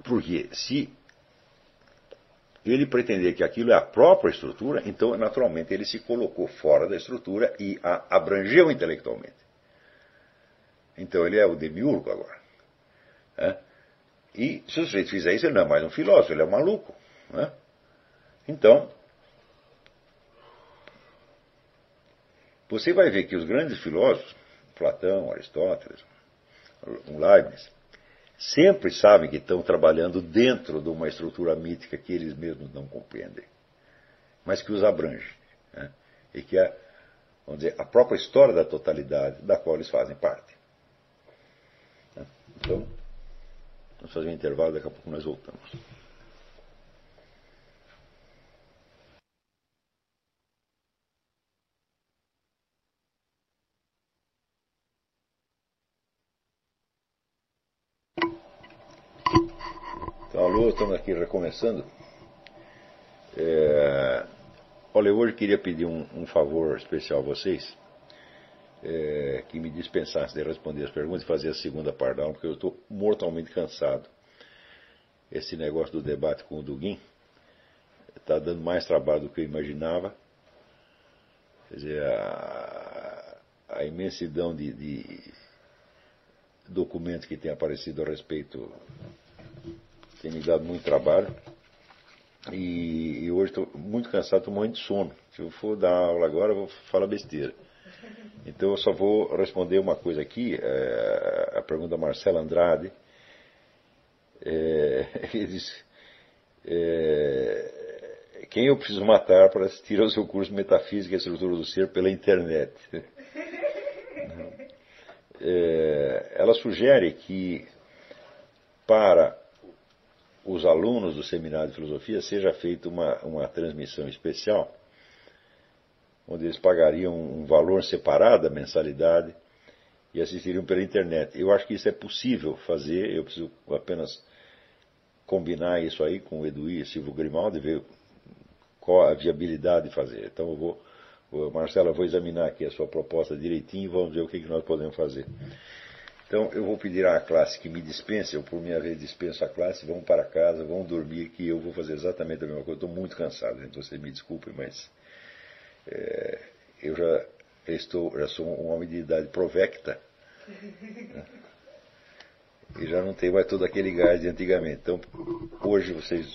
Porque se ele pretender que aquilo é a própria estrutura, então naturalmente ele se colocou fora da estrutura e a abrangeu intelectualmente. Então ele é o demiurgo agora. E se o sujeito fizer isso, ele não é mais um filósofo, ele é um maluco. Né? Então, você vai ver que os grandes filósofos, Platão, Aristóteles, Leibniz, sempre sabem que estão trabalhando dentro de uma estrutura mítica que eles mesmos não compreendem, mas que os abrange. Né? E que é, vamos dizer, a própria história da totalidade da qual eles fazem parte. Né? Então, vamos fazer um intervalo, daqui a pouco nós voltamos. Aqui recomeçando. É... Olha, hoje queria pedir um, um favor especial a vocês, é, que me dispensasse de responder as perguntas e fazer a segunda parte da aula, porque eu estou mortalmente cansado. Esse negócio do debate com o Duguin está dando mais trabalho do que eu imaginava. Quer dizer, a, a imensidão de, de documentos que tem aparecido a respeito tem me dado muito trabalho. E, e hoje estou muito cansado, estou morrendo de sono. Se eu for dar aula agora, eu vou falar besteira. Então eu só vou responder uma coisa aqui, é, a pergunta da Marcela Andrade. É, é, quem eu preciso matar para assistir ao seu curso Metafísica e Estrutura do Ser pela internet? Ela sugere que para os alunos do Seminário de Filosofia seja feita uma, uma transmissão especial, onde eles pagariam um valor separado da mensalidade e assistiriam pela internet. Eu acho que isso é possível fazer, eu preciso apenas combinar isso aí com o Edu e Silvio Grimaldi, ver qual a viabilidade de fazer. Então eu vou, Marcela, vou examinar aqui a sua proposta direitinho e vamos ver o que, que nós podemos fazer. Então eu vou pedir à classe que me dispense, eu por minha vez dispenso a classe, vão para casa, vão dormir, que eu vou fazer exatamente a mesma coisa. Estou muito cansado, então vocês me desculpem, mas é, eu já estou, já sou um homem de idade provecta. Né? e já não tem mais todo aquele gás de antigamente. Então, hoje vocês